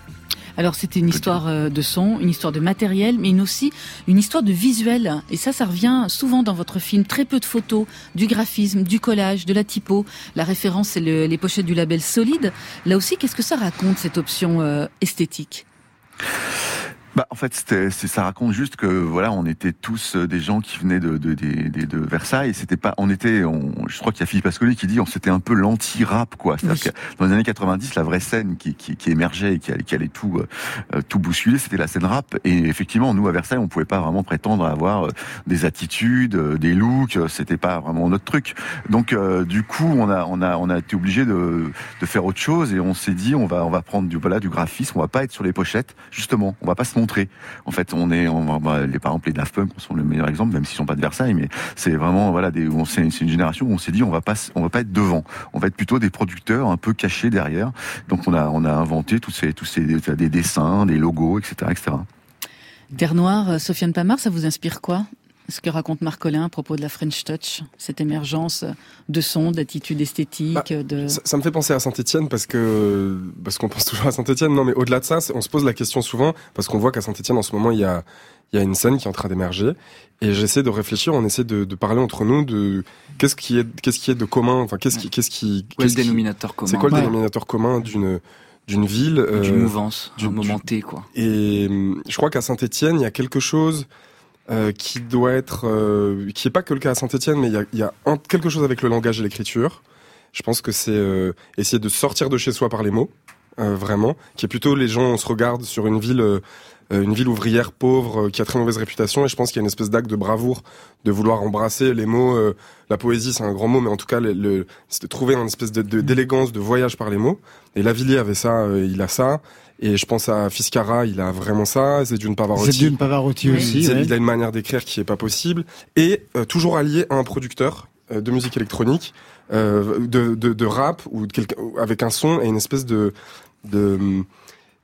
Alors c'était une histoire euh, de son, une histoire de matériel, mais une aussi une histoire de visuel. Et ça, ça revient souvent dans votre film. Très peu de photos, du graphisme, du collage, de la typo. La référence, c'est les pochettes du label Solide. Là aussi, qu'est-ce que ça raconte cette option euh, esthétique? Bah, en fait, c'était, ça raconte juste que voilà, on était tous euh, des gens qui venaient de de, de, de Versailles. C'était pas, on était, on, je crois qu'il y a Philippe Ascoli qui dit, on c'était un peu l'anti-rap quoi. C'est-à-dire que dans les années 90, la vraie scène qui, qui, qui émergeait et qui allait, qui allait tout euh, tout bousculer, c'était la scène rap. Et effectivement, nous à Versailles, on pouvait pas vraiment prétendre avoir euh, des attitudes, des looks. C'était pas vraiment notre truc. Donc du coup, on a on a on a été obligé de de faire autre chose et on s'est dit, on va on va prendre du voilà du graphisme. On va pas être sur les pochettes. Justement, on va pas se en fait, on est, on, bah, les par exemple les Daft Punk sont le meilleur exemple, même s'ils sont pas de Versailles, mais c'est vraiment voilà c'est une génération où on s'est dit on va pas, on va pas être devant, on va être plutôt des producteurs un peu cachés derrière. Donc on a, on a inventé tous ces, tous ces des dessins, des logos, etc., etc. Terre Noire, euh, Sofiane Pamar, ça vous inspire quoi? Ce que raconte Marc Collin à propos de la French Touch, cette émergence de son, d'attitude esthétique. Bah, de... Ça, me fait penser à Saint-Etienne parce que parce qu'on pense toujours à Saint-Etienne. Non, mais au-delà de ça, on se pose la question souvent parce qu'on voit qu'à Saint-Etienne en ce moment il y a il y a une scène qui est en train d'émerger et j'essaie de réfléchir, on essaie de, de, parler entre nous de qu'est-ce qui est qu'est-ce qui est de commun, enfin qu'est-ce qui qu'est-ce qui quest le dénominateur commun? C'est quoi le dénominateur commun d'une d'une ville d'une euh, mouvance, d'un moment T quoi. Et hum, je crois qu'à Saint-Étienne, il y a quelque chose euh, qui doit être, euh, qui est pas que le cas à Saint-Etienne, mais il y a, y a un, quelque chose avec le langage et l'écriture. Je pense que c'est euh, essayer de sortir de chez soi par les mots, vraiment, qui est plutôt les gens, on se regarde sur une ville une ville ouvrière pauvre qui a très mauvaise réputation et je pense qu'il y a une espèce d'acte de bravoure de vouloir embrasser les mots la poésie c'est un grand mot mais en tout cas le, le c'est de trouver une espèce d'élégance de, voyage par les mots et Lavillier avait ça il a ça et je pense à Fiscara, il a vraiment ça. C'est d'une Pavarotti. C'est d'une Pavarotti aussi. Il a une manière d'écrire qui est pas possible. Et euh, toujours allié à un producteur euh, de musique électronique, euh, de, de, de, rap ou avec un son et une espèce de de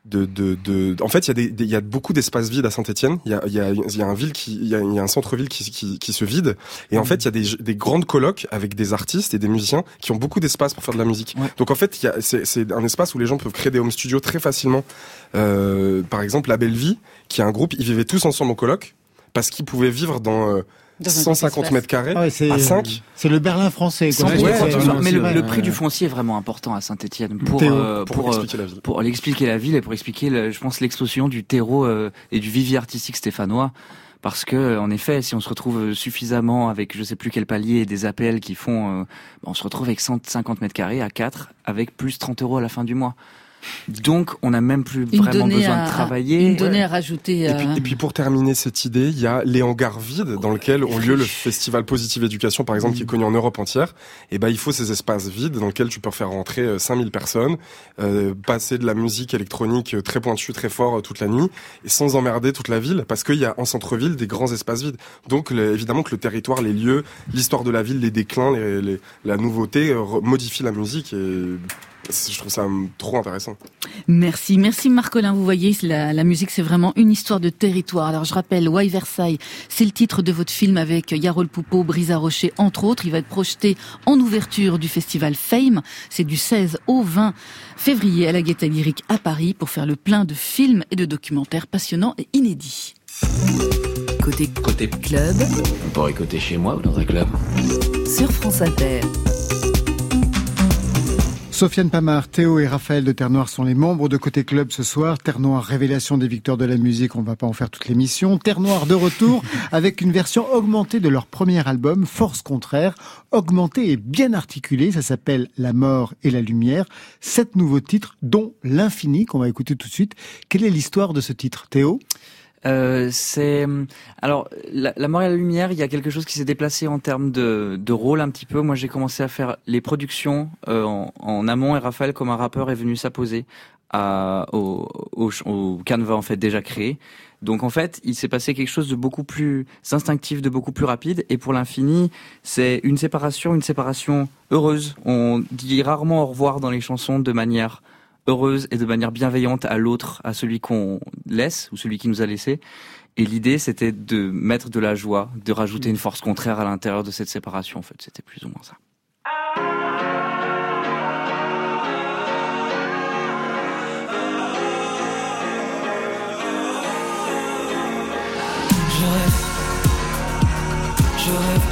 de, de, de, en fait, il y a des, y a beaucoup d'espaces vides à Saint-Etienne. Il y a, y a, y a un ville qui, il y a, il y a un centre-ville qui, qui, qui, se vide. Et en mmh. fait, il y a des, des grandes colloques avec des artistes et des musiciens qui ont beaucoup d'espace pour faire de la musique. Donc en fait, c'est, un espace où les gens peuvent créer des home studios très facilement. Euh, par exemple, La Belle Vie, qui est un groupe, ils vivaient tous ensemble au colloque parce qu'ils pouvaient vivre dans euh, 150 mètres carrés ah à 5. C'est le Berlin français. mais le, prix du foncier est vraiment important à Saint-Etienne pour, euh, pour, pour, expliquer la ville. pour expliquer la ville et pour expliquer, je pense, l'explosion du terreau euh, et du vivier artistique stéphanois parce que en effet, si on se retrouve suffisamment avec je sais plus quel palier des APL qui font, euh, on se retrouve avec 150 mètres carrés à 4 avec plus 30 euros à la fin du mois. Donc, on n'a même plus vraiment besoin de travailler. Une donnée à rajouter. Et, puis, euh, et puis, pour terminer cette idée, il y a les hangars vides dans lesquels ont lieu le festival Positive Éducation, par exemple, qui est connu en Europe entière. Et ben, il faut ces espaces vides dans lesquels tu peux faire rentrer 5000 euh, personnes, euh, passer de la musique électronique très pointue, très fort toute la nuit, et sans emmerder toute la ville, parce qu'il y a en centre-ville des grands espaces vides. Donc, évidemment que le territoire, les lieux, l'histoire de la ville, les déclins, les, la nouveauté modifient la musique et je trouve ça trop intéressant. Merci, merci Marcolin. Vous voyez, la, la musique, c'est vraiment une histoire de territoire. Alors je rappelle, Why Versailles, c'est le titre de votre film avec Yarol Poupeau, Brisa Rocher, entre autres. Il va être projeté en ouverture du festival Fame. C'est du 16 au 20 février à la Gaîté Lyrique à Paris pour faire le plein de films et de documentaires passionnants et inédits. Côté, côté club. On pourrait écouter chez moi ou dans un club. Sur France Inter. Sofiane Pamar, Théo et Raphaël de Terre Noire sont les membres de Côté Club ce soir. Terre Noire, révélation des victoires de la musique, on va pas en faire toute l'émission. Terre Noire de retour avec une version augmentée de leur premier album, Force Contraire. Augmentée et bien articulée, ça s'appelle La mort et la lumière. Sept nouveaux titres, dont L'infini, qu'on va écouter tout de suite. Quelle est l'histoire de ce titre, Théo? Euh, c'est alors la, la, mort et la lumière. Il y a quelque chose qui s'est déplacé en termes de, de, rôle un petit peu. Moi, j'ai commencé à faire les productions euh, en, en, amont et Raphaël, comme un rappeur, est venu s'apposer à, au, au, au, canevas en fait déjà créé. Donc en fait, il s'est passé quelque chose de beaucoup plus instinctif, de beaucoup plus rapide. Et pour l'infini, c'est une séparation, une séparation heureuse. On dit rarement au revoir dans les chansons de manière heureuse et de manière bienveillante à l'autre, à celui qu'on laisse ou celui qui nous a laissé. Et l'idée, c'était de mettre de la joie, de rajouter une force contraire à l'intérieur de cette séparation. En fait, c'était plus ou moins ça. Je rêve, je rêve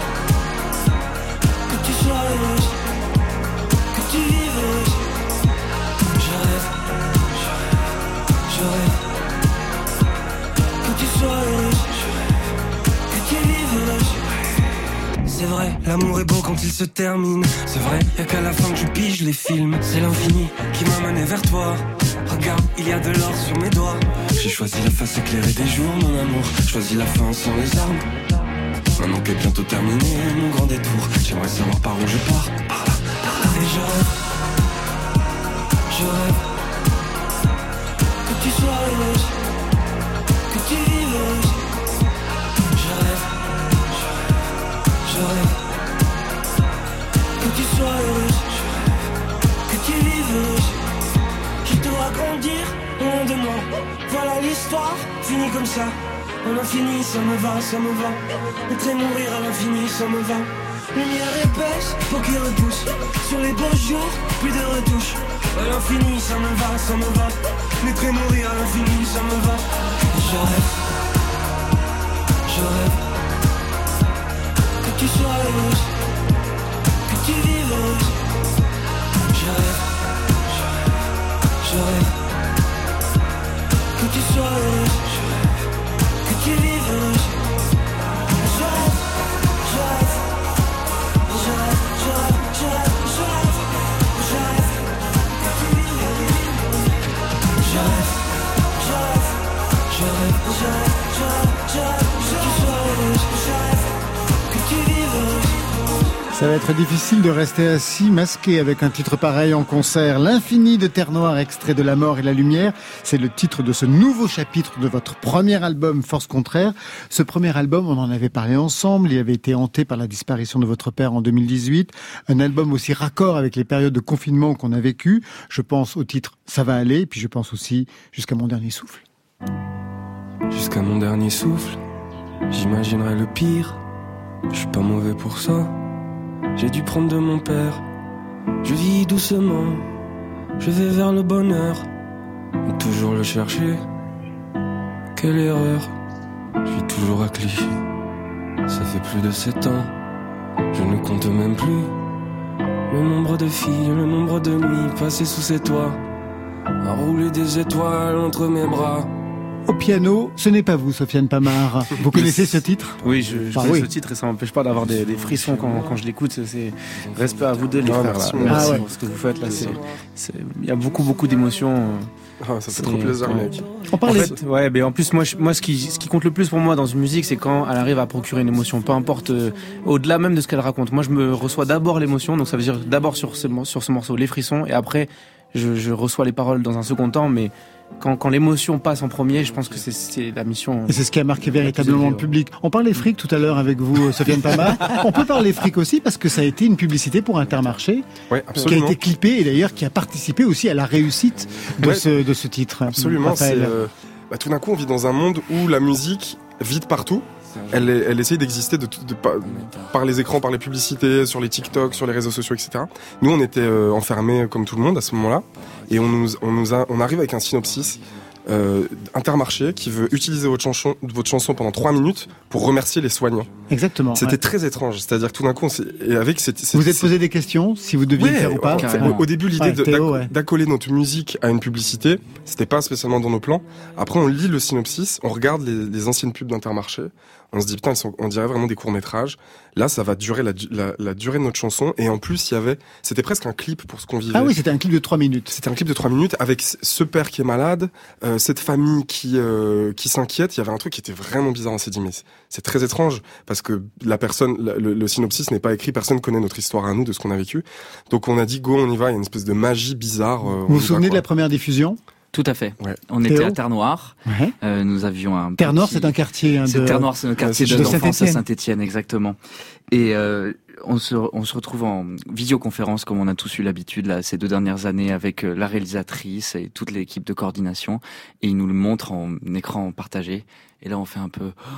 l'amour est beau quand il se termine. C'est vrai, y'a qu'à la fin que je pige les films. C'est l'infini qui m'a mené vers toi. Regarde, il y a de l'or sur mes doigts. J'ai choisi la face éclairée des jours, mon amour. Choisi la fin sans les armes. Maintenant qu'est bientôt terminé mon grand détour, j'aimerais savoir par où je pars. Par là, par. Et je rêve, que tu sois heureuse, que tu vives heureuse. Je rêve, je rêve que tu sois heureuse, que tu vives heureuse. Je te vois grandir loin de moi. Voilà l'histoire, finie comme ça. À l'infini, ça me va, ça me va. Être mourir à l'infini, ça me va. Lumière épaisse, peau qui repousse. Sur les beaux jours, plus de retouches. À l'infini, ça me va, ça me va. Et mourir à l'infini, ça me va. Je rêve, je rêve que tu sois heureuse, que tu vives heureuse. Je rêve, je rêve que tu sois heureuse tu Ça va être difficile de rester assis, masqué avec un titre pareil en concert. L'infini de Terre Noire, extrait de La mort et la lumière. C'est le titre de ce nouveau chapitre de votre premier album, Force Contraire. Ce premier album, on en avait parlé ensemble. Il avait été hanté par la disparition de votre père en 2018. Un album aussi raccord avec les périodes de confinement qu'on a vécues. Je pense au titre Ça va aller, puis je pense aussi Jusqu'à mon dernier souffle. Jusqu'à mon dernier souffle, j'imaginerai le pire. Je suis pas mauvais pour ça. J'ai dû prendre de mon père. Je vis doucement, je vais vers le bonheur. Toujours le chercher. Quelle erreur. Je suis toujours à Clichy. Ça fait plus de sept ans. Je ne compte même plus. Le nombre de filles, le nombre de nuits passées sous ces toits. À rouler des étoiles entre mes bras. Au piano, ce n'est pas vous, Sofiane Pamar. Vous connaissez ce titre? Oui, je, je Ah connais oui. ce titre et ça m'empêche pas d'avoir des, des frissons quand, quand je l'écoute. C'est- C'est respect à vous deux, les Ah, frères. merci, là. Merci Ah ouais. pour ce que vous faites là. c'est- c'est- Il y a beaucoup, beaucoup d'émotions. Ah, ça fait trop plaisir, ouais. mec. On En parlait. fait, ouais, mais en plus, moi, je- moi, ce qui, ce qui compte le plus pour moi dans une musique, c'est quand elle arrive à procurer une émotion, peu importe, euh, au-delà même de ce qu'elle raconte. Moi, je me reçois d'abord l'émotion, donc ça veut dire d'abord sur ce, sur ce morceau les frissons, et après, je, je reçois les paroles dans un second temps, mais quand, quand l'émotion passe en premier, je pense que c'est la mission. Et c'est ce qui a marqué véritablement le public. On parlait fric tout à l'heure avec vous, euh, Sofiane Pama. On peut parler fric aussi parce que ça a été une publicité pour Intermarché, ouais, qui a été clippée et d'ailleurs qui a participé aussi à la réussite de, Ouais. ce, de ce titre. Absolument. Euh, bah, tout d'un coup, on vit dans un monde où la musique vit partout. Elle, essaye d'exister de, tout- de, par, les écrans, par les publicités, sur les TikTok, sur les réseaux sociaux, etc. Nous, on était euh, enfermés comme tout le monde à ce moment-là, et on nous, on nous a, on arrive avec un synopsis. Euh, Intermarché qui veut utiliser votre chanson, votre chanson pendant trois minutes pour remercier les soignants. Exactement. C'était ouais. très étrange, c'est-à-dire que tout d'un coup, et avec cette, cette- Vous êtes posé des questions si vous deviez Ouais, faire ou pas au, début, l'idée ouais. d'accoler notre musique à une publicité, c'était pas spécialement dans nos plans. Après, on lit le synopsis, on regarde les, les anciennes pubs d'Intermarché, on se dit putain, on dirait vraiment des courts métrages. Là, ça va durer la, la, la durée de notre chanson, et en plus, il y avait, c'était presque un clip pour ce qu'on vivait. Ah oui, c'était un clip de 3 minutes. C'était un clip de trois minutes avec ce père qui est malade, euh, cette famille qui euh, qui s'inquiète. Il y avait un truc qui était vraiment bizarre. On s'est dit mais c'est- très étrange parce que la personne, la- le, le synopsis n'est pas écrit. Personne connaît notre histoire à nous de ce qu'on a vécu. Donc on a dit go, on y va. Il y a une espèce de magie bizarre. euh, Vous vous va, souvenez de la première diffusion? Tout à fait. Ouais. On Théo était à Terre-Noire. Ouais. Euh, nous avions un Terre petit- c'est un quartier hein, C'est de... Terre-Noire, c'est notre quartier de de d'enfance à Saint-Étienne. Saint-Étienne, exactement. Et euh, on, se, on se retrouve en visioconférence, comme on a tous eu l'habitude là ces deux dernières années, avec euh, la réalisatrice et toute l'équipe de coordination, et ils nous le montrent en écran partagé. Et là, on fait un peu. oh,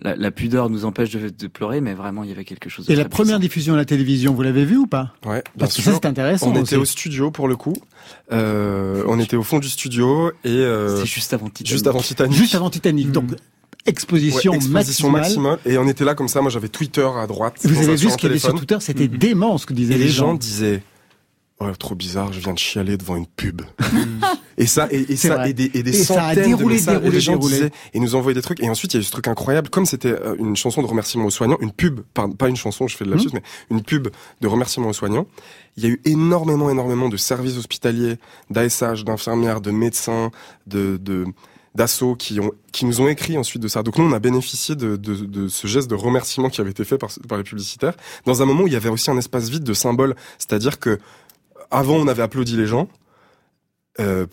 la, la pudeur nous empêche de, de pleurer, mais vraiment, il y avait quelque chose. De Et la première diffusion à la télévision, vous l'avez vue ou pas Ouais, bien Parce que ça, c'est intéressant On aussi. était au studio pour le coup. Euh, on était au fond du studio et euh, C'est juste avant Titanic. juste avant Titanic. Juste avant Titanic, donc exposition, Ouais, exposition maximale. maximale. Et on était là comme ça. Moi, j'avais Twitter à droite. Vous avez vu ce qu'il y avait sur. Twitter, c'était dément ce que disaient Et les les gens gens. disaient Oh, trop bizarre, je viens de chialer devant une pub. et ça, et, et ça, vrai. et des, et des Et ça a centaines déroulé, de messages. déroulé, et les gens déroulé. disaient, et nous envoyaient des trucs. Et ensuite, il y a eu ce truc incroyable. Comme c'était euh, une chanson de remerciement aux soignants, une pub, pardon, pas une chanson, je fais de la Mhm. mais une pub de remerciement aux soignants. Il y a eu énormément, énormément de services hospitaliers, d'ASH, d'infirmières, de médecins, de, de, d'assos qui ont qui nous ont écrit ensuite de ça. Donc nous on a bénéficié de, de, de ce geste de remerciement qui avait été fait par, par les publicitaires dans un moment où il y avait aussi un espace vide de symboles, c'est-à-dire que avant on avait applaudi les gens, euh,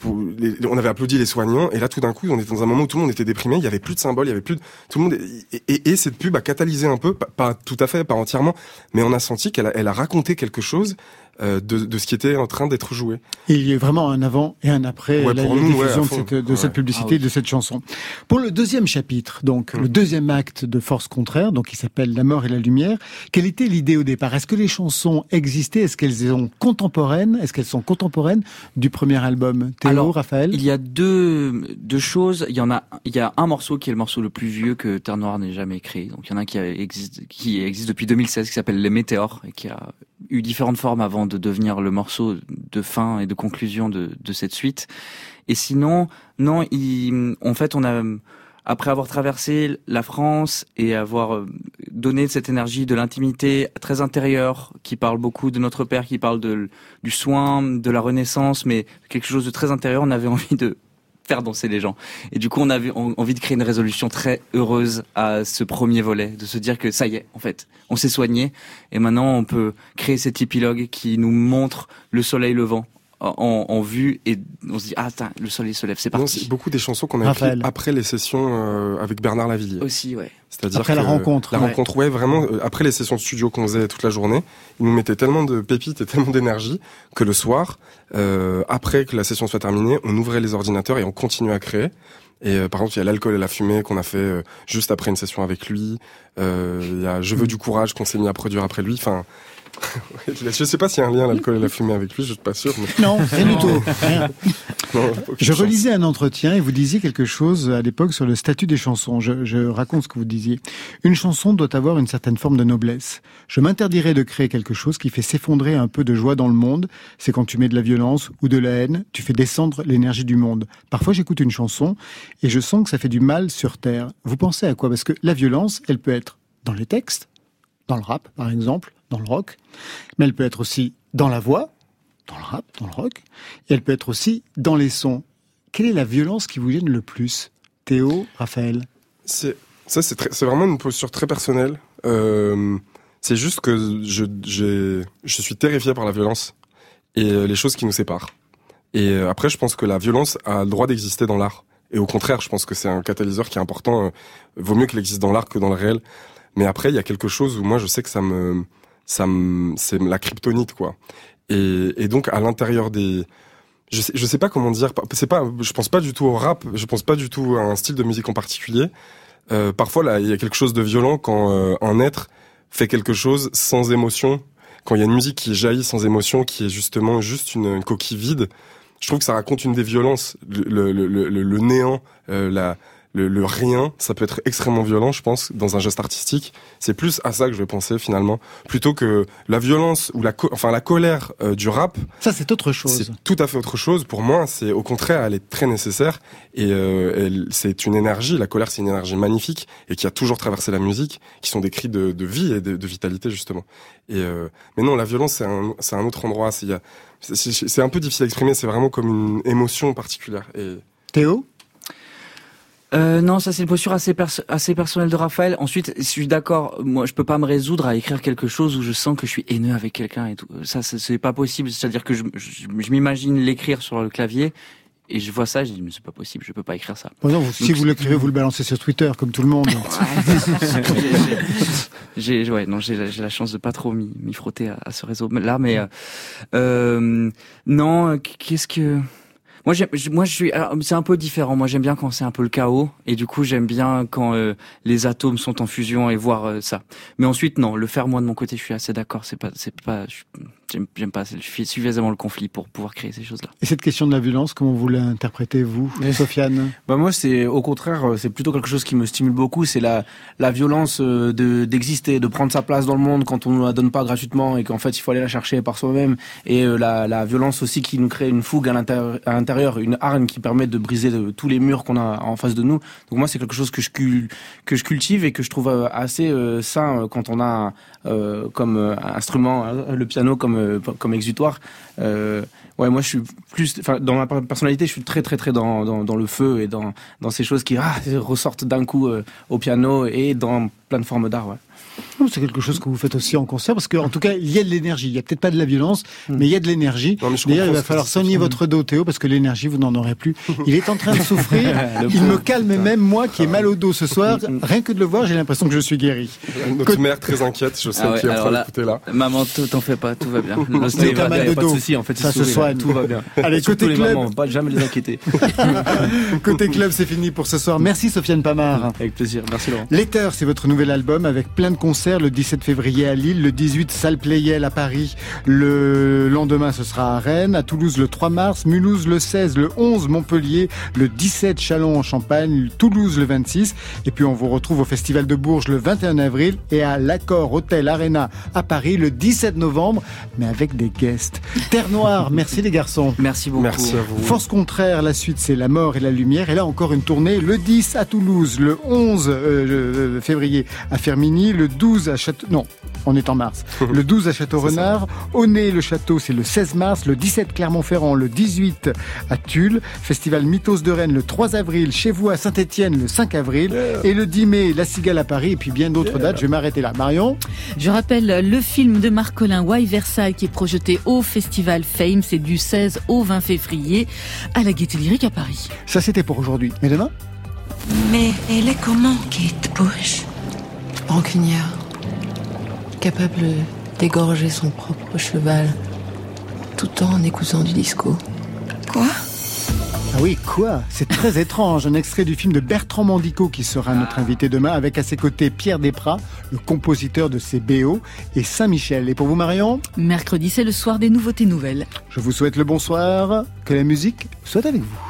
on avait applaudi les soignants et là tout d'un coup on était dans un moment où tout le monde était déprimé, il y avait plus de symboles, il y avait plus de tout le monde et, et, et cette pub a catalysé un peu, pas, tout à fait, pas entièrement, mais on a senti qu'elle a, raconté quelque chose de, de ce qui était en train d'être joué. Et il y a eu vraiment un avant et un après Ouais, la, nous, diffusion de cette, de Ouais. cette publicité, Ah oui. de cette chanson. Pour le deuxième chapitre, donc Mm. le deuxième acte de Force contraire, donc qui s'appelle La mort et la lumière, quelle était l'idée au départ? Est-ce que les chansons existaient? Est-ce qu'elles sont contemporaines? Est-ce qu'elles sont contemporaines du premier album? Théo, Alors, Raphaël? Il y a deux, deux choses. Il y en a, il y a un morceau qui est le morceau le plus vieux que Terre Noire n'ait jamais créé. Donc il y en a un qui existe, qui existe depuis 2016, qui s'appelle Les Météores et qui a eu différentes formes avant de devenir le morceau de fin et de conclusion de, de cette suite. Et sinon, non, en fait, on a, après avoir traversé la France et avoir euh, donné cette énergie de l'intimité très intérieure, qui parle beaucoup de notre père, qui parle de, du soin, de la renaissance, mais quelque chose de très intérieur, on avait envie de faire danser les gens. Et du coup, on avait en- envie de créer une résolution très heureuse à ce premier volet, de se dire que ça y est, en fait, on s'est soigné, et maintenant on peut créer cet épilogue qui nous montre le soleil levant en, en vue, et on se dit, ah, attends, le soleil se lève, c'est Non, parti. c'est beaucoup des chansons qu'on a écrites après les sessions euh, avec Bernard Lavillier. Aussi, ouais. C'est-à-dire Après la rencontre. La Ouais. rencontre, ouais, vraiment. euh, Après les sessions de studio qu'on faisait toute la journée, il nous mettait tellement de pépites et tellement d'énergie que le soir, euh, après que la session soit terminée, on ouvrait les ordinateurs et on continuait à créer. Et euh, par exemple, il y a l'alcool et la fumée qu'on a fait euh, juste après une session avec lui. Euh, Il y a Je veux du courage qu'on s'est mis à produire après lui. Enfin, je sais pas s'il y a un lien l'alcool et la fumée avec lui, je suis pas sûr. Mais... Non, rien du tout. Je relisais un entretien et vous disiez quelque chose à l'époque sur le statut des chansons. Je, je raconte ce que vous disiez. Une chanson doit avoir une certaine forme de noblesse. Je m'interdirais de créer quelque chose qui fait s'effondrer un peu de joie dans le monde. C'est quand tu mets de la violence ou de la haine, tu fais descendre l'énergie du monde. Parfois j'écoute une chanson et je sens que ça fait du mal sur Terre. Vous pensez à quoi? Parce que la violence, elle peut être dans les textes, dans le rap par exemple, dans le rock, mais elle peut être aussi dans la voix, dans le rap, dans le rock, et elle peut être aussi dans les sons. Quelle est la violence qui vous gêne le plus Théo, Raphaël? Ça, c'est vraiment une posture très personnelle. Euh, c'est juste que je, j'ai- je suis terrifié par la violence et euh, les choses qui nous séparent. Et euh, après, je pense que la violence a le droit d'exister dans l'art. Et au contraire, je pense que c'est un catalyseur qui est important. Vaut mieux qu'il existe dans l'art que dans le réel. Mais après, il y a quelque chose où moi, je sais que ça me, ça c'est la kryptonite, quoi. Et, et donc, à l'intérieur des, je sais, je sais pas comment dire. C'est pas, je pense pas du tout au rap. Je pense pas du tout à un style de musique en particulier. Euh, parfois, là, il y a quelque chose de violent quand euh, un être fait quelque chose sans émotion. Quand il y a une musique qui jaillit sans émotion, qui est justement juste une, une coquille vide, je trouve que ça raconte une des violences, le, le, le, le néant, euh, la, le, le, rien, ça peut être extrêmement violent, je pense, dans un geste artistique. C'est plus à ça que je vais penser finalement, plutôt que la violence ou la, enfin la colère euh, du rap. Ça, c'est autre chose. C'est tout à fait autre chose. Pour moi, c'est au contraire, elle est très nécessaire et euh, c'est une énergie. La colère, c'est une énergie magnifique et qui a toujours traversé la musique, qui sont des cris de, de vie et de, de, vitalité justement. Et euh, mais non, la violence, c'est un, c'est un autre endroit. C'est un peu difficile à exprimer. C'est vraiment comme une émotion particulière. Et Théo? Euh, non, ça c'est une posture assez assez personnelle de Raphaël. Ensuite, je suis d'accord. Moi, je peux pas me résoudre à écrire quelque chose où je sens que je suis haineux avec quelqu'un et tout. Ça, c'est pas possible. C'est-à-dire que je, je, je m'imagine l'écrire sur le clavier et je vois ça, je dis mais c'est pas possible, je peux pas écrire ça. Bon, non, Donc, si vous l'écrivez, vous le balancez sur Twitter comme tout le monde. j'ai ouais, non, j'ai la chance de pas trop m'y frotter à, à, ce réseau là, mais euh, euh, non, qu'est-ce que moi, moi, je suis. C'est un peu différent. Moi, j'aime bien quand c'est un peu le chaos, et du coup, j'aime bien quand euh, les atomes sont en fusion et voir euh, ça. Mais ensuite, non, le faire moi de mon côté, je suis assez d'accord. C'est pas, c'est pas. J'aime pas. Je suis suffisamment le conflit pour pouvoir créer ces choses-là. Et cette question de la violence, comment vous l'interprétez vous, Sofiane? Bah moi, c'est au contraire, euh, c'est plutôt quelque chose qui me stimule beaucoup. C'est la la violence de d'exister, de prendre sa place dans le monde quand on ne la donne pas gratuitement et qu'en fait, il faut aller la chercher par soi-même. Et la la violence aussi qui nous crée une fougue à l'intérieur une arme qui permet de briser tous les murs qu'on a en face de nous. Donc moi, c'est quelque chose que je, que je cultive et que je trouve euh, assez euh, sain quand on a euh, comme instrument le piano comme, comme exutoire. Euh, ouais, moi, je suis plus, dans ma personnalité, je suis très, très, très dans, dans, le feu et dans, dans ces choses qui ah, ressortent d'un coup au piano et dans plein de formes d'art. C'est quelque chose que vous faites aussi en concert, parce qu'en tout cas, il y a de l'énergie. Il y a peut-être pas de la violence, mais il y a de l'énergie. D'ailleurs, il va falloir soigner votre dos, Théo, parce que l'énergie, vous n'en aurez plus. Il est en train de souffrir. il me calme même, moi, qui ai mal au dos ce soir. Rien que de le voir, j'ai l'impression que je suis guéri. Notre mère très inquiète, je sais ah ouais, qui est en train d'écouter là. Maman, t'en fais pas, tout va bien. C'est pas mal de dos. Souci, en fait, ça se soigne. Tout va bien. Allez, côté les club. Mamans, pas jamais les inquiéter. côté club, c'est fini pour ce soir. Merci, Sofiane Pamar. Avec plaisir. Merci, Laurent. L'éther, c'est votre nouvel album avec plein de concerts le 17 février à Lille, le 18 salle Playel à Paris, le lendemain ce sera à Rennes, à Toulouse le 3 mars, Mulhouse le 16, le 11 Montpellier, le 17 Chalon en Champagne, Toulouse le 26 et puis on vous retrouve au Festival de Bourges le 21 avril et à l'Accord Hôtel Arena à Paris le 17 novembre mais avec des guests. Terre Noire, merci les garçons. Merci beaucoup. Merci à vous. Force contraire, la suite c'est La mort et la lumière et là encore une tournée le 10 à Toulouse, le 11 euh, février à Fermini, le 12 à Château non, on est en mars. Le 12 à Château-Renard, au nez le château c'est le 16 mars, le 17 Clermont-Ferrand, le 18 à Tulle, Festival Mythos de Rennes le 3 avril, chez vous à Saint-Étienne le 5 avril et le 10 mai La Cigale à Paris et puis bien d'autres dates. Je vais m'arrêter là. Marion Je rappelle le film de Marc Collin, Why Versailles, qui est projeté au Festival Fame, c'est du 16 au 20 février à la Gaîté Lyrique à Paris. Ça c'était pour aujourd'hui. Mais demain? Mais elle est comment, Kate Bush? Rancunière capable d'égorger son propre cheval, tout en écoutant du disco. Quoi? Ah oui, quoi? C'est très étrange. Un extrait du film de Bertrand Mandico qui sera notre invité demain avec à ses côtés Pierre Desprats, le compositeur de ces BO, et Saint-Michel. Et pour vous, Marion? Mercredi, c'est le soir des nouveautés nouvelles. Je vous souhaite le bonsoir. Que la musique soit avec vous.